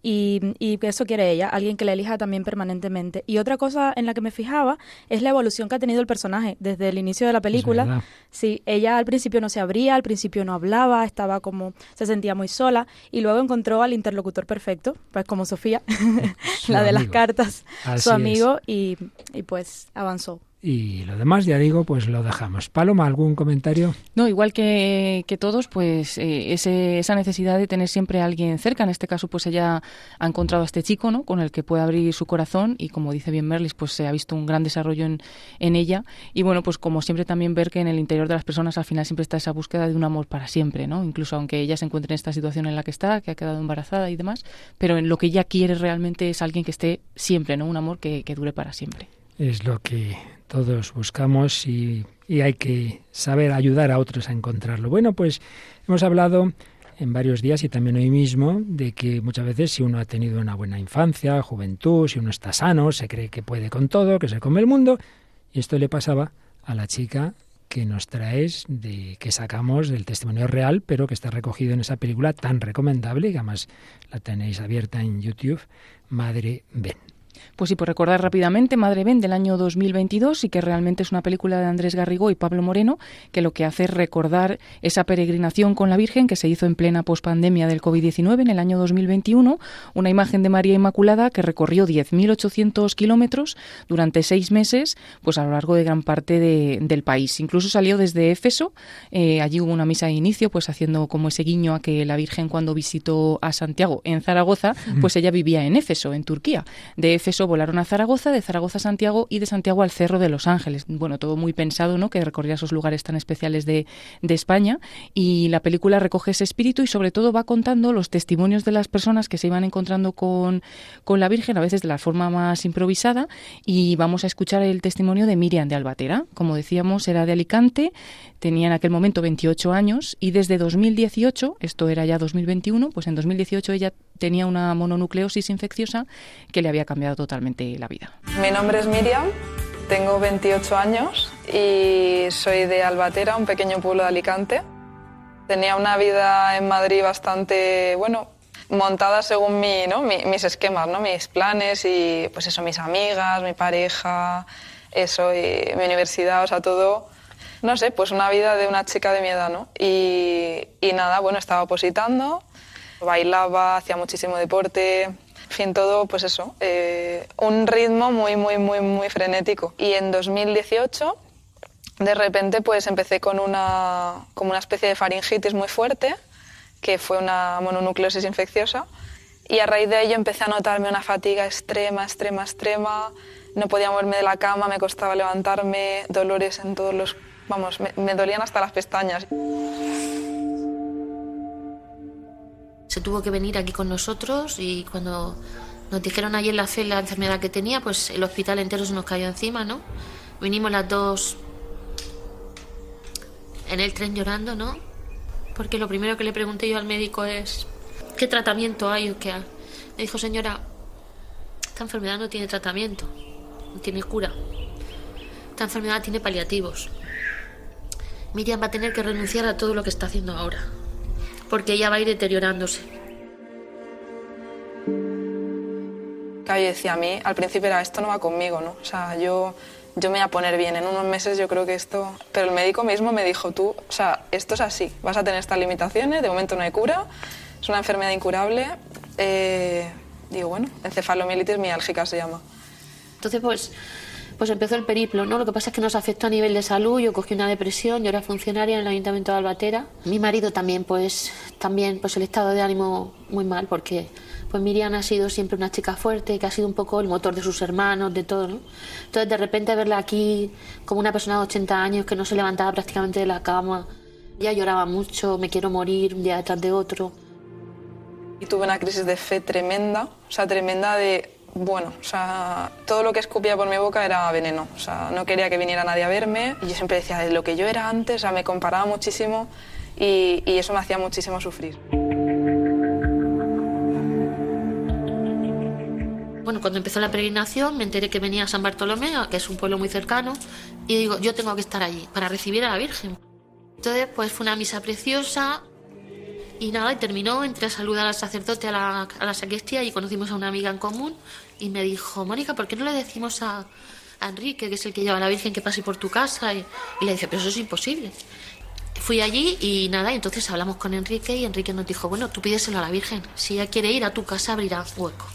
y, y, eso quiere ella, alguien que la elija también permanentemente. Y otra cosa en la que me fijaba es la evolución que ha tenido el personaje desde el inicio de la película. Sí, ella al principio no se abría, al principio no hablaba, estaba como, se sentía muy sola y luego encontró al interlocutor perfecto, pues como Sofía, la de las cartas, su amigo y, y pues avanzó. Y lo demás, ya digo, pues lo dejamos. Paloma, ¿algún comentario? No, igual que, que todos, pues eh, ese, esa necesidad de tener siempre a alguien cerca. En este caso, pues ella ha encontrado a este chico, ¿no? Con el que puede abrir su corazón y como dice bien Merlis, pues se ha visto un gran desarrollo en, en ella. Y bueno, pues como siempre también ver que en el interior de las personas al final siempre está esa búsqueda de un amor para siempre, ¿no? Incluso aunque ella se encuentre en esta situación en la que está, que ha quedado embarazada y demás, pero en lo que ella quiere realmente es alguien que esté siempre, ¿no? Un amor que, que dure para siempre. Es lo que todos buscamos y, hay que saber ayudar a otros a encontrarlo. Bueno, pues hemos hablado en varios días y también hoy mismo de que muchas veces si uno ha tenido una buena infancia, juventud, si uno está sano, se cree que puede con todo, que se come el mundo, y esto le pasaba a la chica que nos traes, de que sacamos del testimonio real, pero que está recogido en esa película tan recomendable, que además la tenéis abierta en YouTube, Madre Ben. Pues sí, por recordar rápidamente, Madre Ben del año 2022 y que realmente es una película de Andrés Garrigó y Pablo Moreno que lo que hace es recordar esa peregrinación con la Virgen que se hizo en plena pospandemia del COVID-19 en el año 2021, una imagen de María Inmaculada que recorrió 10.800 kilómetros durante seis meses, pues a lo largo de gran parte del país. Incluso salió desde Éfeso, eh, allí hubo una misa de inicio, pues haciendo como ese guiño a que la Virgen cuando visitó a Santiago en Zaragoza, pues ella vivía en Éfeso, en Turquía. De Éfeso volaron a Zaragoza, de Zaragoza a Santiago y de Santiago al Cerro de Los Ángeles. Bueno, todo muy pensado, ¿no? Que recorría esos lugares tan especiales de, de España. Y la película recoge ese espíritu y sobre todo va contando los testimonios de las personas que se iban encontrando con, con la Virgen, a veces de la forma más improvisada. Y vamos a escuchar el testimonio de Miriam de Albatera. Como decíamos, era de Alicante, tenía en aquel momento 28 años y desde 2018, esto era ya 2021, pues en 2018 ella tenía una mononucleosis infecciosa que le había cambiado totalmente la vida. Mi nombre es Miriam, tengo 28 años y soy de Albatera, un pequeño pueblo de Alicante. Tenía una vida en Madrid bastante, bueno, montada según mi, ¿no? mis esquemas, ¿no? mis planes y pues eso, mis amigas, mi pareja, eso, y mi universidad, o sea, todo, no sé, pues una vida de una chica de mi edad, ¿no? Y, y nada, bueno, estaba opositando, bailaba, hacía muchísimo deporte, en fin, todo, pues eso, eh, un ritmo muy, muy, muy, muy frenético. Y en 2018, de repente, pues empecé con una, como una especie de faringitis muy fuerte, que fue una mononucleosis infecciosa, y a raíz de ello empecé a notarme una fatiga extrema, extrema, extrema, no podía moverme de la cama, me costaba levantarme, dolores en todos los... Vamos, me, me dolían hasta las pestañas. Se tuvo que venir aquí con nosotros y cuando nos dijeron ayer la fe la enfermedad que tenía, pues el hospital entero se nos cayó encima, ¿no? Vinimos las dos en el tren llorando, ¿no? Porque lo primero que le pregunté yo al médico es, ¿qué tratamiento hay o qué hay? Me dijo, señora, esta enfermedad no tiene tratamiento, no tiene cura. Esta enfermedad tiene paliativos. Miriam va a tener que renunciar a todo lo que está haciendo ahora porque ella va a ir deteriorándose. Yo decía a mí, al principio era, esto no va conmigo, ¿no? O sea, yo, yo me voy a poner bien, en unos meses yo creo que esto... Pero el médico mismo me dijo, tú, o sea, esto es así, vas a tener estas limitaciones, de momento no hay cura, es una enfermedad incurable. Eh, digo, bueno, encefalomielitis miálgica se llama. Entonces, pues pues empezó el periplo, ¿no? Lo que pasa es que nos afectó a nivel de salud, yo cogí una depresión, yo era funcionaria en el Ayuntamiento de Albatera. Mi marido también, pues, también, pues el estado de ánimo muy mal, porque pues Miriam ha sido siempre una chica fuerte, que ha sido un poco el motor de sus hermanos, de todo, ¿no? Entonces, de repente verla aquí como una persona de 80 años que no se levantaba prácticamente de la cama, ya lloraba mucho, me quiero morir un día detrás de otro. Y tuve una crisis de fe tremenda, o sea, tremenda de bueno, o sea, todo lo que escupía por mi boca era veneno. O sea, no quería que viniera nadie a verme. Y yo siempre decía, de lo que yo era antes, o sea, me comparaba muchísimo y, y eso me hacía muchísimo sufrir. Bueno, cuando empezó la peregrinación me enteré que venía a San Bartolomé, que es un pueblo muy cercano, y digo, yo tengo que estar allí para recibir a la Virgen. Entonces, pues fue una misa preciosa, y nada, y terminó, entré a saludar al sacerdote a la, a la sacristía y conocimos a una amiga en común y me dijo, Mónica, ¿por qué no le decimos a, Enrique, que es el que lleva a la Virgen, que pase por tu casa? Y, le dije, pero eso es imposible. Fui allí y nada, y entonces hablamos con Enrique y Enrique nos dijo, bueno, tú pídeselo a la Virgen, si ella quiere ir a tu casa abrirá hueco.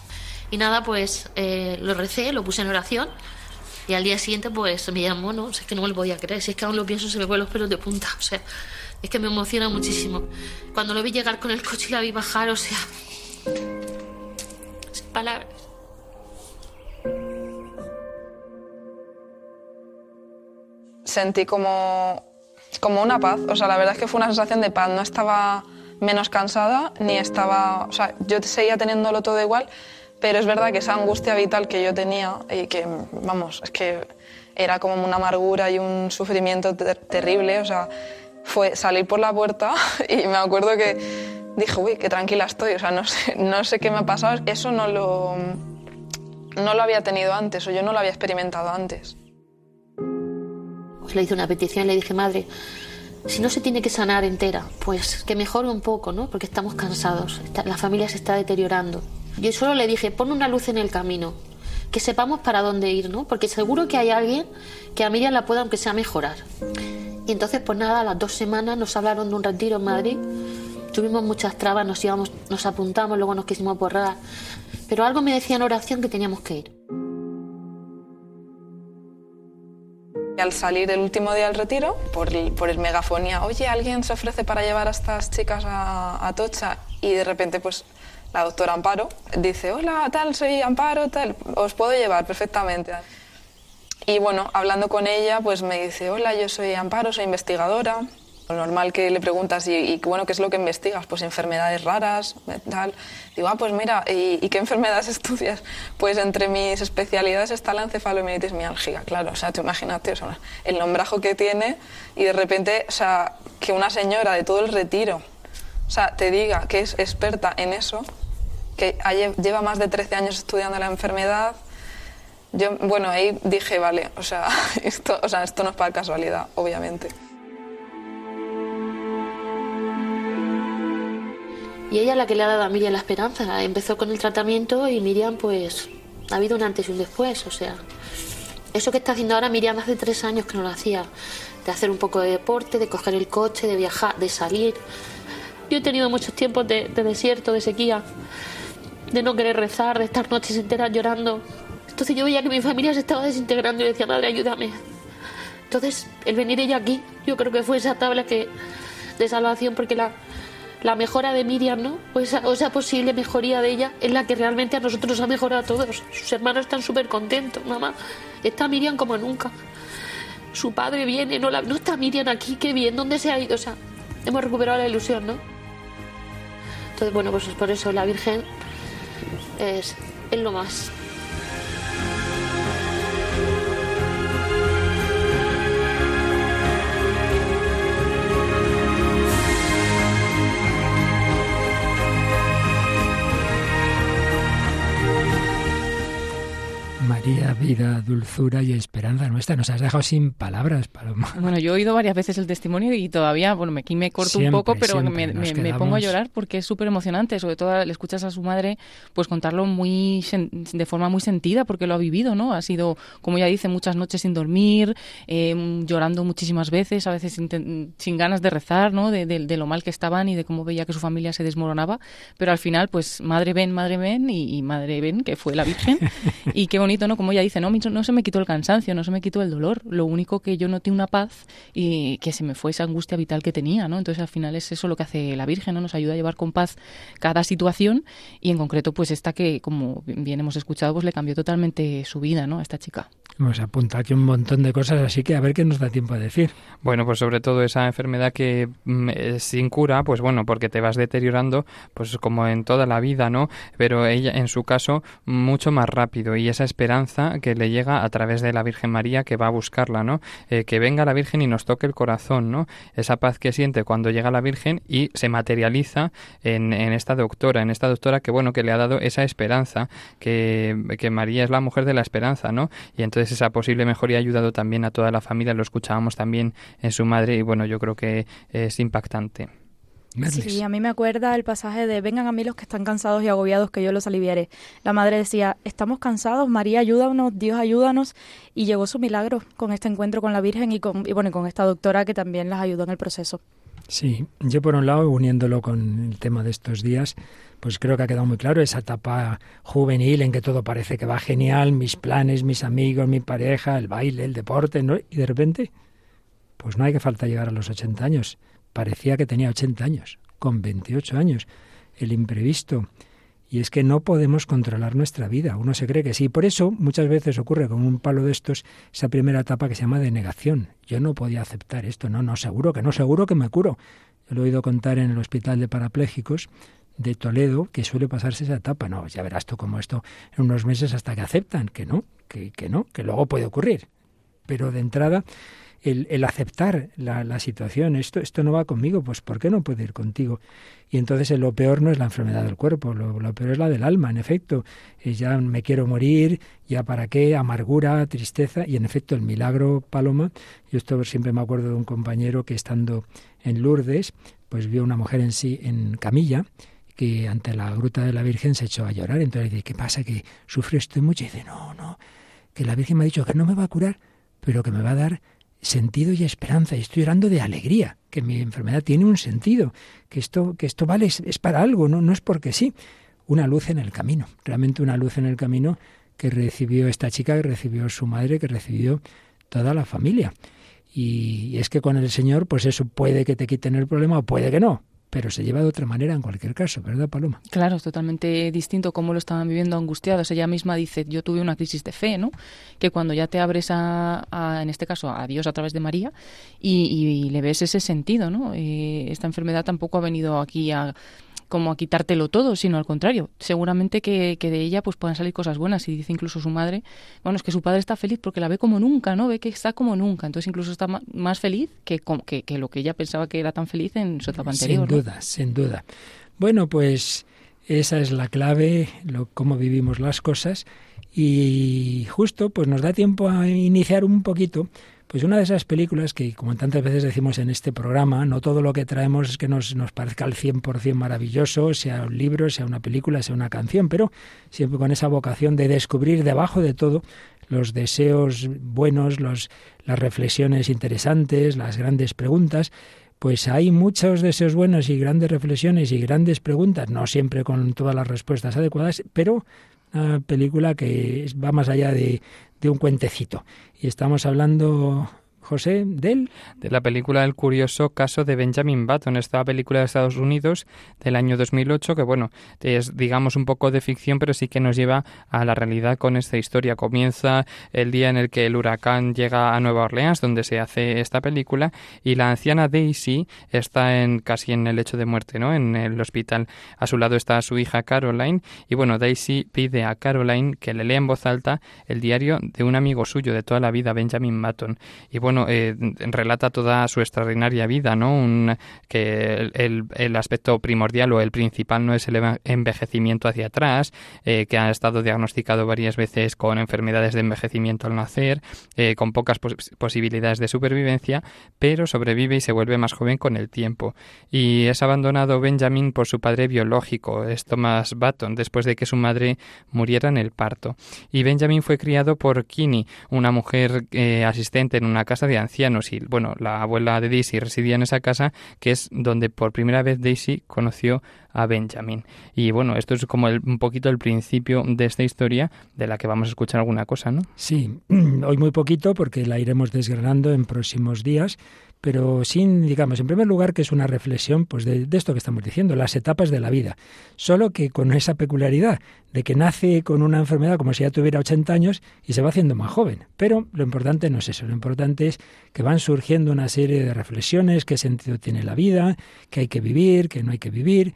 Y nada, pues eh, lo recé, lo puse en oración y al día siguiente pues me llamó, no, es que no me lo podía creer, si es que aún lo pienso se me ponen los pelos de punta, o sea, es que me emociona muchísimo. Cuando lo vi llegar con el coche y la vi bajar, o sea, sin palabras. Sentí como, como una paz, o sea, la verdad es que fue una sensación de paz, no estaba menos cansada, ni estaba, o sea, yo seguía teniéndolo todo igual, pero es verdad que esa angustia vital que yo tenía y que, vamos, es que era como una amargura y un sufrimiento terrible, o sea, fue salir por la puerta y me acuerdo que dije, uy, qué tranquila estoy, o sea, no sé, no sé qué me ha pasado, eso no lo, no lo había tenido antes o yo no lo había experimentado antes. Pues le hice una petición, le dije, madre, si no se tiene que sanar entera, pues que mejore un poco, ¿no? Porque estamos cansados, la familia se está deteriorando. Yo solo le dije, pon una luz en el camino, que sepamos para dónde ir, ¿no? Porque seguro que hay alguien que a Miriam la pueda, aunque sea, mejorar. Y entonces, pues nada, a las dos semanas nos hablaron de un retiro en Madrid. Tuvimos muchas trabas, nos íbamos, nos apuntamos, luego nos quisimos borrar. Pero algo me decía en oración que teníamos que ir. Al salir el último día del retiro, por el, megafonía, oye, alguien se ofrece para llevar a estas chicas a, a Tocha y de repente pues la doctora Amparo dice, hola, tal, soy Amparo, tal, os puedo llevar perfectamente. Y bueno, hablando con ella, pues me dice, hola, yo soy Amparo, soy investigadora. Lo normal que le preguntas, y, y, bueno, ¿qué es lo que investigas? Pues enfermedades raras, tal. Digo, ah, pues mira, ¿y, qué enfermedades estudias? Pues entre mis especialidades está la encefalomielitis mialgia, claro. O sea, tú imagínate, o el nombrajo que tiene y de repente, o sea, que una señora de todo el retiro, o sea, te diga que es experta en eso, que lleva más de 13 años estudiando la enfermedad, yo, bueno, ahí dije, vale, o sea, esto, o sea, esto no es para casualidad, obviamente. Y ella es la que le ha dado a Miriam la esperanza. Empezó con el tratamiento y Miriam, pues, ha habido un antes y un después. O sea, eso que está haciendo ahora Miriam hace tres años que no lo hacía. De hacer un poco de deporte, de coger el coche, de viajar, de salir. Yo he tenido muchos tiempos de, de desierto, de sequía, de no querer rezar, de estar noches enteras llorando. Entonces yo veía que mi familia se estaba desintegrando y decía, madre, ayúdame. Entonces, el venir ella aquí, yo creo que fue esa tabla que, de salvación, porque la, la mejora de Miriam, ¿no? O esa, o esa, posible mejoría de ella es la que realmente a nosotros nos ha mejorado a todos. Sus hermanos están súper contentos, mamá. Está Miriam como nunca. Su padre viene, no, está Miriam aquí, qué bien, ¿dónde se ha ido? O sea, hemos recuperado la ilusión, ¿no? Entonces, bueno, pues por eso la Virgen es, es lo más. María, vida, dulzura y esperanza nuestra. Nos has dejado sin palabras, Paloma. Bueno, yo he oído varias veces el testimonio y todavía, bueno, aquí me corto siempre, un poco, pero me, me, me, pongo a llorar porque es súper emocionante. Sobre todo le escuchas a su madre pues contarlo muy de forma muy sentida porque lo ha vivido, ¿no? Ha sido, como ella dice, muchas noches sin dormir, eh, llorando muchísimas veces, a veces sin, sin ganas de rezar, ¿no? De, de, de, lo mal que estaban y de cómo veía que su familia se desmoronaba. Pero al final, pues madre ven, madre ven y, y madre ven, que fue la Virgen. y qué bonito, ¿no? Como ella dice, no, no se me quitó el cansancio, no se me quitó el dolor. Lo único que yo noté una paz y que se me fue esa angustia vital que tenía, ¿no? Entonces al final es eso lo que hace la Virgen, ¿no? Nos ayuda a llevar con paz cada situación y en concreto pues esta que, como bien hemos escuchado, pues le cambió totalmente su vida, ¿no? A esta chica. Hemos apuntado aquí un montón de cosas, así que a ver qué nos da tiempo a decir. Bueno, pues sobre todo esa enfermedad que mm, sin cura, pues bueno, porque te vas deteriorando, pues como en toda la vida, ¿no? Pero ella, en su caso, mucho más rápido y esa esperanza que le llega a través de la Virgen María que va a buscarla, ¿no? Eh, que venga la Virgen y nos toque el corazón, ¿no? Esa paz que siente cuando llega la Virgen y se materializa en, en esta doctora, en esta doctora que, bueno, que le ha dado esa esperanza, que, que María es la mujer de la esperanza, ¿no? Y entonces esa posible mejoría ha ayudado también a toda la familia, lo escuchábamos también en su madre y bueno, yo creo que es impactante. Sí, a mí me acuerda el pasaje de vengan a mí los que están cansados y agobiados, que yo los aliviaré. La madre decía, estamos cansados, María ayúdanos, Dios ayúdanos, y llegó su milagro con este encuentro con la Virgen y con, y bueno, con esta doctora que también las ayudó en el proceso. Sí, yo por un lado, uniéndolo con el tema de estos días, pues creo que ha quedado muy claro esa etapa juvenil en que todo parece que va genial, mis planes, mis amigos, mi pareja, el baile, el deporte, ¿no? Y de repente, pues no hay que falta llegar a los 80 años. Parecía que tenía 80 años, con 28 años. El imprevisto. Y es que no podemos controlar nuestra vida. Uno se cree que sí. Por eso muchas veces ocurre con un palo de estos esa primera etapa que se llama de negación. Yo no podía aceptar esto. No, no, seguro que no, seguro que me curo. Yo lo he oído contar en el hospital de parapléjicos de Toledo que suele pasarse esa etapa. No, ya verás tú cómo esto en unos meses hasta que aceptan que no, que, que no, que luego puede ocurrir. Pero de entrada el, aceptar la, situación, esto, esto no va conmigo, pues ¿por qué no puede ir contigo? Y entonces lo peor no es la enfermedad del cuerpo, lo, lo peor es la del alma, en efecto. Eh, ya me quiero morir, ya para qué, amargura, tristeza, y en efecto el milagro, Paloma, yo esto siempre me acuerdo de un compañero que estando en Lourdes, pues vio una mujer en sí en camilla, que ante la gruta de la Virgen se echó a llorar. Entonces dice, ¿qué pasa? ¿Que sufre usted mucho? Y dice, no, no, que la Virgen me ha dicho que no me va a curar, pero que me va a dar sentido y esperanza. Y estoy llorando de alegría, que mi enfermedad tiene un sentido, que esto, que esto vale, es, para algo, no, no es porque sí. Una luz en el camino, realmente una luz en el camino que recibió esta chica, que recibió su madre, que recibió toda la familia. Y es que con el Señor, pues eso puede que te quiten el problema o puede que no, pero se lleva de otra manera en cualquier caso, ¿verdad, Paloma? Claro, es totalmente distinto cómo lo estaban viviendo angustiados. Ella misma dice, yo tuve una crisis de fe, ¿no? Que cuando ya te abres a, en este caso, a Dios a través de María y, le ves ese sentido, ¿no? Eh, esta enfermedad tampoco ha venido aquí a como a quitártelo todo, sino al contrario. Seguramente que, de ella pues puedan salir cosas buenas. Y dice incluso su madre, bueno, es que su padre está feliz porque la ve como nunca, ¿no? Ve que está como nunca. Entonces incluso está más feliz que, que, lo que ella pensaba que era tan feliz en su etapa anterior. Sin duda, sin duda. Bueno, pues esa es la clave, lo, cómo vivimos las cosas. Y justo, pues nos da tiempo a iniciar un poquito pues una de esas películas que, como tantas veces decimos en este programa, no todo lo que traemos es que nos, nos parezca al 100% maravilloso, sea un libro, sea una película, sea una canción, pero siempre con esa vocación de descubrir debajo de todo los deseos buenos, los, las reflexiones interesantes, las grandes preguntas, pues hay muchos deseos buenos y grandes reflexiones y grandes preguntas, no siempre con todas las respuestas adecuadas, pero una película que va más allá de, de un cuentecito. Y estamos hablando José, del... De la película El curioso caso de Benjamin Button, esta película de Estados Unidos del año 2008, que bueno, es digamos un poco de ficción, pero sí que nos lleva a la realidad con esta historia. Comienza el día en el que el huracán llega a Nueva Orleans, donde se hace esta película, y la anciana Daisy está en casi en el lecho de muerte, ¿no? En el hospital. A su lado está su hija Caroline, y bueno, Daisy pide a Caroline que le lea en voz alta el diario de un amigo suyo de toda la vida, Benjamin Button. Y bueno, eh, relata toda su extraordinaria vida, ¿no? Un, que el, aspecto primordial o el principal no es el envejecimiento hacia atrás, eh, que ha estado diagnosticado varias veces con enfermedades de envejecimiento al nacer, eh, con pocas posibilidades de supervivencia, pero sobrevive y se vuelve más joven con el tiempo. Y es abandonado Benjamin por su padre biológico, es Thomas Button, después de que su madre muriera en el parto. Y Benjamin fue criado por Kinney, una mujer asistente en una casa de ancianos y bueno, la abuela de Daisy residía en esa casa que es donde por primera vez Daisy conoció a Benjamin. Y bueno, esto es como un poquito el principio de esta historia de la que vamos a escuchar alguna cosa, ¿no? Sí, hoy muy poquito porque la iremos desgranando en próximos días, pero sin, digamos, en primer lugar que es una reflexión pues de, esto que estamos diciendo, las etapas de la vida, solo que con esa peculiaridad de que nace con una enfermedad como si ya tuviera 80 años y se va haciendo más joven. Pero lo importante no es eso, lo importante es que van surgiendo una serie de reflexiones, qué sentido tiene la vida, que hay que vivir, que no hay que vivir,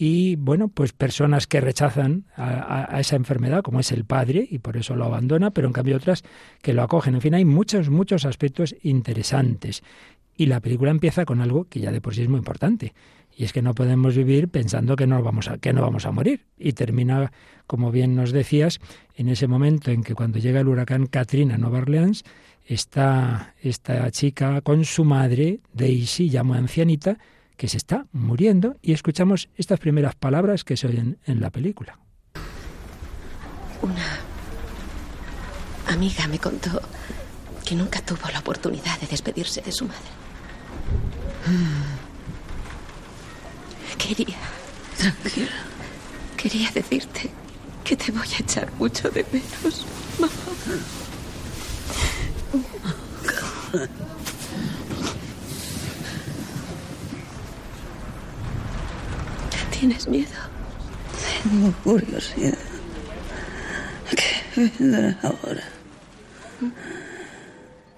y bueno, pues personas que rechazan a, esa enfermedad, como es el padre, y por eso lo abandona, pero en cambio otras que lo acogen. En fin, hay muchos, muchos aspectos interesantes. Y la película empieza con algo que ya de por sí es muy importante. Y es que no podemos vivir pensando que no vamos a, que no vamos a morir. Y termina, como bien nos decías, en ese momento en que cuando llega el huracán Katrina a Nueva Orleans, está esta chica con su madre, Daisy, ya muy ancianita, que se está muriendo. Y escuchamos estas primeras palabras que se oyen en la película. Una amiga me contó que nunca tuvo la oportunidad de despedirse de su madre. Quería. Tranquila. Quería decirte que te voy a echar mucho de menos, mamá. ¿Tienes miedo? Tengo curiosidad. ¿Qué vendrá ahora?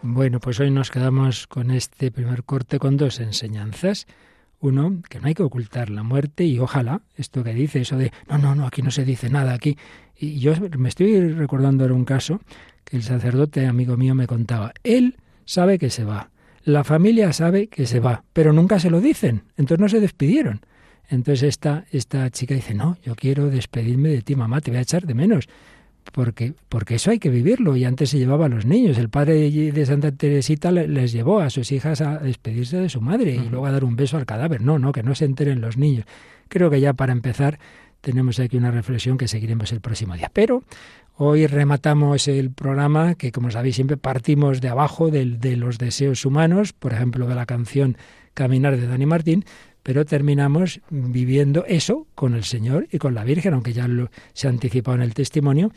Bueno, pues hoy nos quedamos con este primer corte con dos enseñanzas. Uno, que no hay que ocultar la muerte y ojalá esto que dice, eso de, no, no, no, aquí no se dice nada, aquí. Y yo me estoy recordando ahora un caso que el sacerdote amigo mío me contaba. Él sabe que se va, la familia sabe que se va, pero nunca se lo dicen, entonces no se despidieron. Entonces esta, esta chica dice, no, yo quiero despedirme de ti, mamá, te voy a echar de menos porque, porque eso hay que vivirlo. Y antes se llevaba a los niños. El padre de Santa Teresita les llevó a sus hijas a despedirse de su madre y luego a dar un beso al cadáver. No, no, que no se enteren los niños. Creo que ya para empezar tenemos aquí una reflexión que seguiremos el próximo día. Pero hoy rematamos el programa que, como sabéis, siempre partimos de abajo de, de los deseos humanos, por ejemplo, de la canción Caminar de Dani Martín, pero terminamos viviendo eso con el Señor y con la Virgen, aunque ya lo, se ha anticipado en el testimonio,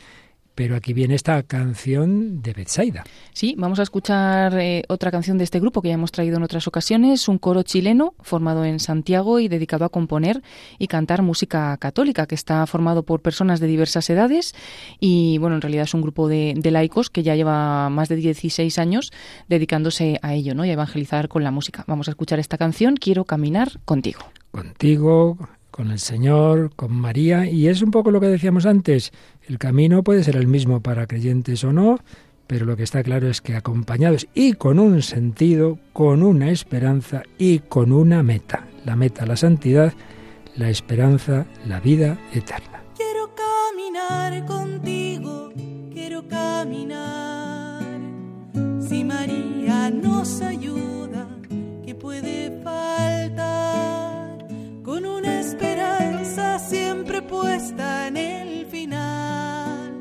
pero aquí viene esta canción de Betsaida. Sí, vamos a escuchar eh, otra canción de este grupo que ya hemos traído en otras ocasiones, un coro chileno formado en Santiago y dedicado a componer y cantar música católica, que está formado por personas de diversas edades y, bueno, en realidad es un grupo de, de laicos que ya lleva más de 16 años dedicándose a ello, ¿no? Y a evangelizar con la música. Vamos a escuchar esta canción, Quiero caminar contigo. Contigo, con el Señor, con María, y es un poco lo que decíamos antes, el camino puede ser el mismo para creyentes o no, pero lo que está claro es que acompañados y con un sentido, con una esperanza y con una meta, la meta, la santidad, la esperanza, la vida eterna. Quiero caminar contigo, quiero caminar. Si María nos ayuda, ¿qué puede faltar? Con una esperanza siempre puesta en el final.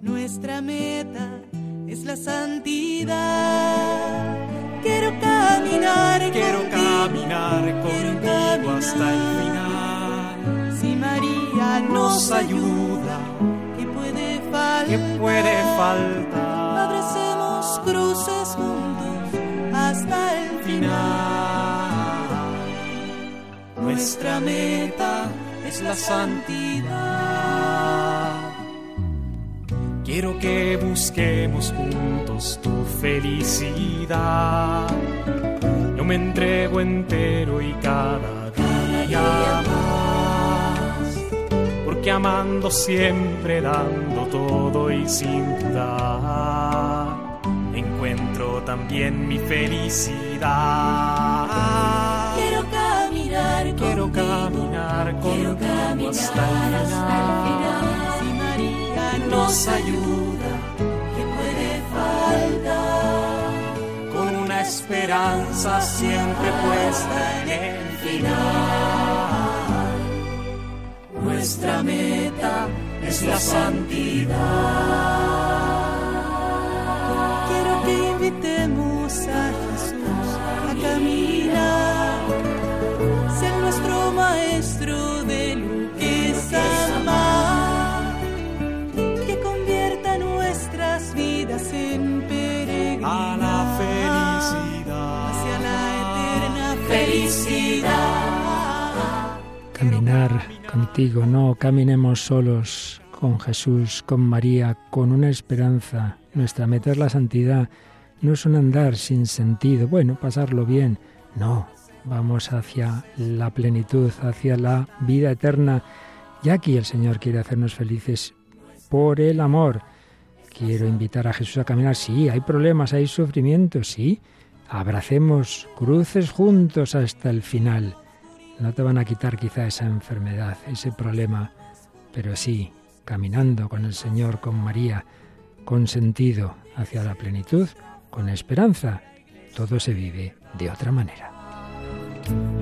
Nuestra meta es la santidad. Quiero caminar, quiero contigo, caminar quiero contigo hasta el final. Si María nos Nos ayuda, ¿qué puede faltar? ¿qué puede faltar? Abracemos cruces juntos hasta el final. Nuestra meta es la santidad. Quiero que busquemos juntos tu felicidad. Yo me entrego entero y cada día más. Porque amando siempre, dando todo y sin dudar, encuentro también mi felicidad. Quiero caminar, Quiero contigo, caminar quiero contigo caminar hasta el hasta el final. Si María Nos ayuda ¿qué puede faltar? con una esperanza siempre puesta en el final. Nuestra meta es la santidad. Quiero que invitemos a Jesús a caminar, Contigo, no caminemos solos con Jesús, con María, con una esperanza. Nuestra meta es la santidad. No es un andar sin sentido. Bueno, pasarlo bien. No, vamos hacia la plenitud, hacia la vida eterna. Y aquí el Señor quiere hacernos felices por el amor. Quiero invitar a Jesús a caminar. Sí, hay problemas, hay sufrimientos, sí. Abracemos cruces juntos hasta el final. No te van a quitar quizá esa enfermedad, ese problema, pero sí, caminando con el Señor, con María, con sentido hacia la plenitud, con esperanza, todo se vive de otra manera.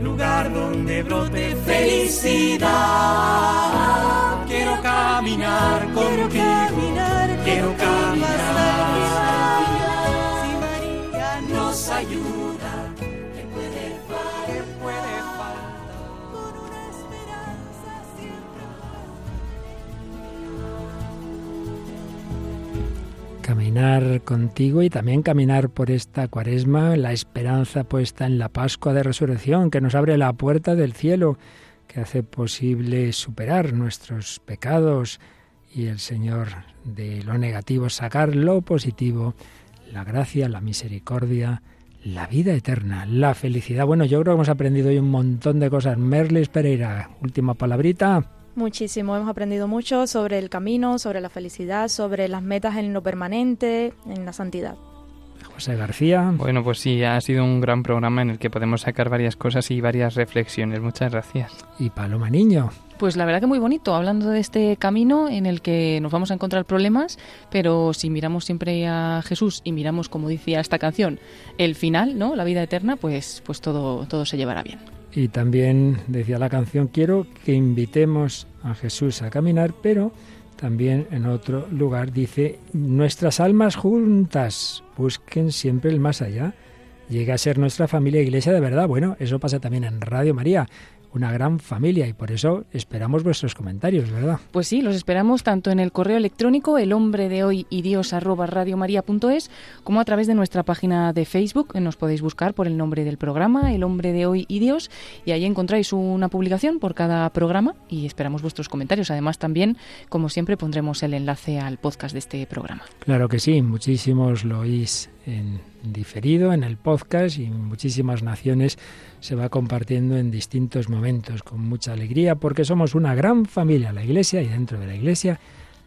lugar donde brote felicidad. Quiero caminar contigo, quiero caminar. Si María Nos ayuda, Caminar contigo y también caminar por esta cuaresma, la esperanza puesta en la Pascua de Resurrección, que nos abre la puerta del cielo, que hace posible superar nuestros pecados y el Señor de lo negativo sacar lo positivo, la gracia, la misericordia, la vida eterna, la felicidad. Bueno, yo creo que hemos aprendido hoy un montón de cosas. Merles Pereira, última palabrita. Muchísimo, hemos aprendido mucho sobre el camino, sobre la felicidad, sobre las metas en lo permanente, en la santidad. José García. Bueno, pues sí, ha sido un gran programa en el que podemos sacar varias cosas y varias reflexiones. Muchas gracias. Y Paloma Niño. Pues la verdad que muy bonito, hablando de este camino en el que nos vamos a encontrar problemas, pero si miramos siempre a Jesús y miramos, como decía esta canción, el final, ¿no? La vida eterna, pues, pues todo, todo se llevará bien. Y también decía la canción, quiero que invitemos a Jesús a caminar, pero también en otro lugar dice, nuestras almas juntas busquen siempre el más allá. Llega a ser nuestra familia iglesia de verdad. Bueno, eso pasa también en Radio María una gran familia y por eso esperamos vuestros comentarios, ¿verdad? Pues sí, los esperamos tanto en el correo electrónico el hombre de hoy y dios arroba radiomaria.es como a través de nuestra página de Facebook. Nos podéis buscar por el nombre del programa, el hombre de hoy y dios, y ahí encontráis una publicación por cada programa y esperamos vuestros comentarios. Además también, como siempre, pondremos el enlace al podcast de este programa. Claro que sí, muchísimos lo oís en diferido en el podcast y en muchísimas naciones se va compartiendo en distintos momentos con mucha alegría porque somos una gran familia, la Iglesia y dentro de la Iglesia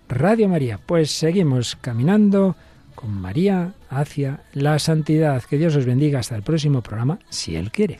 Radio María. Pues seguimos caminando con María hacia la santidad. Que Dios os bendiga hasta el próximo programa, si Él quiere.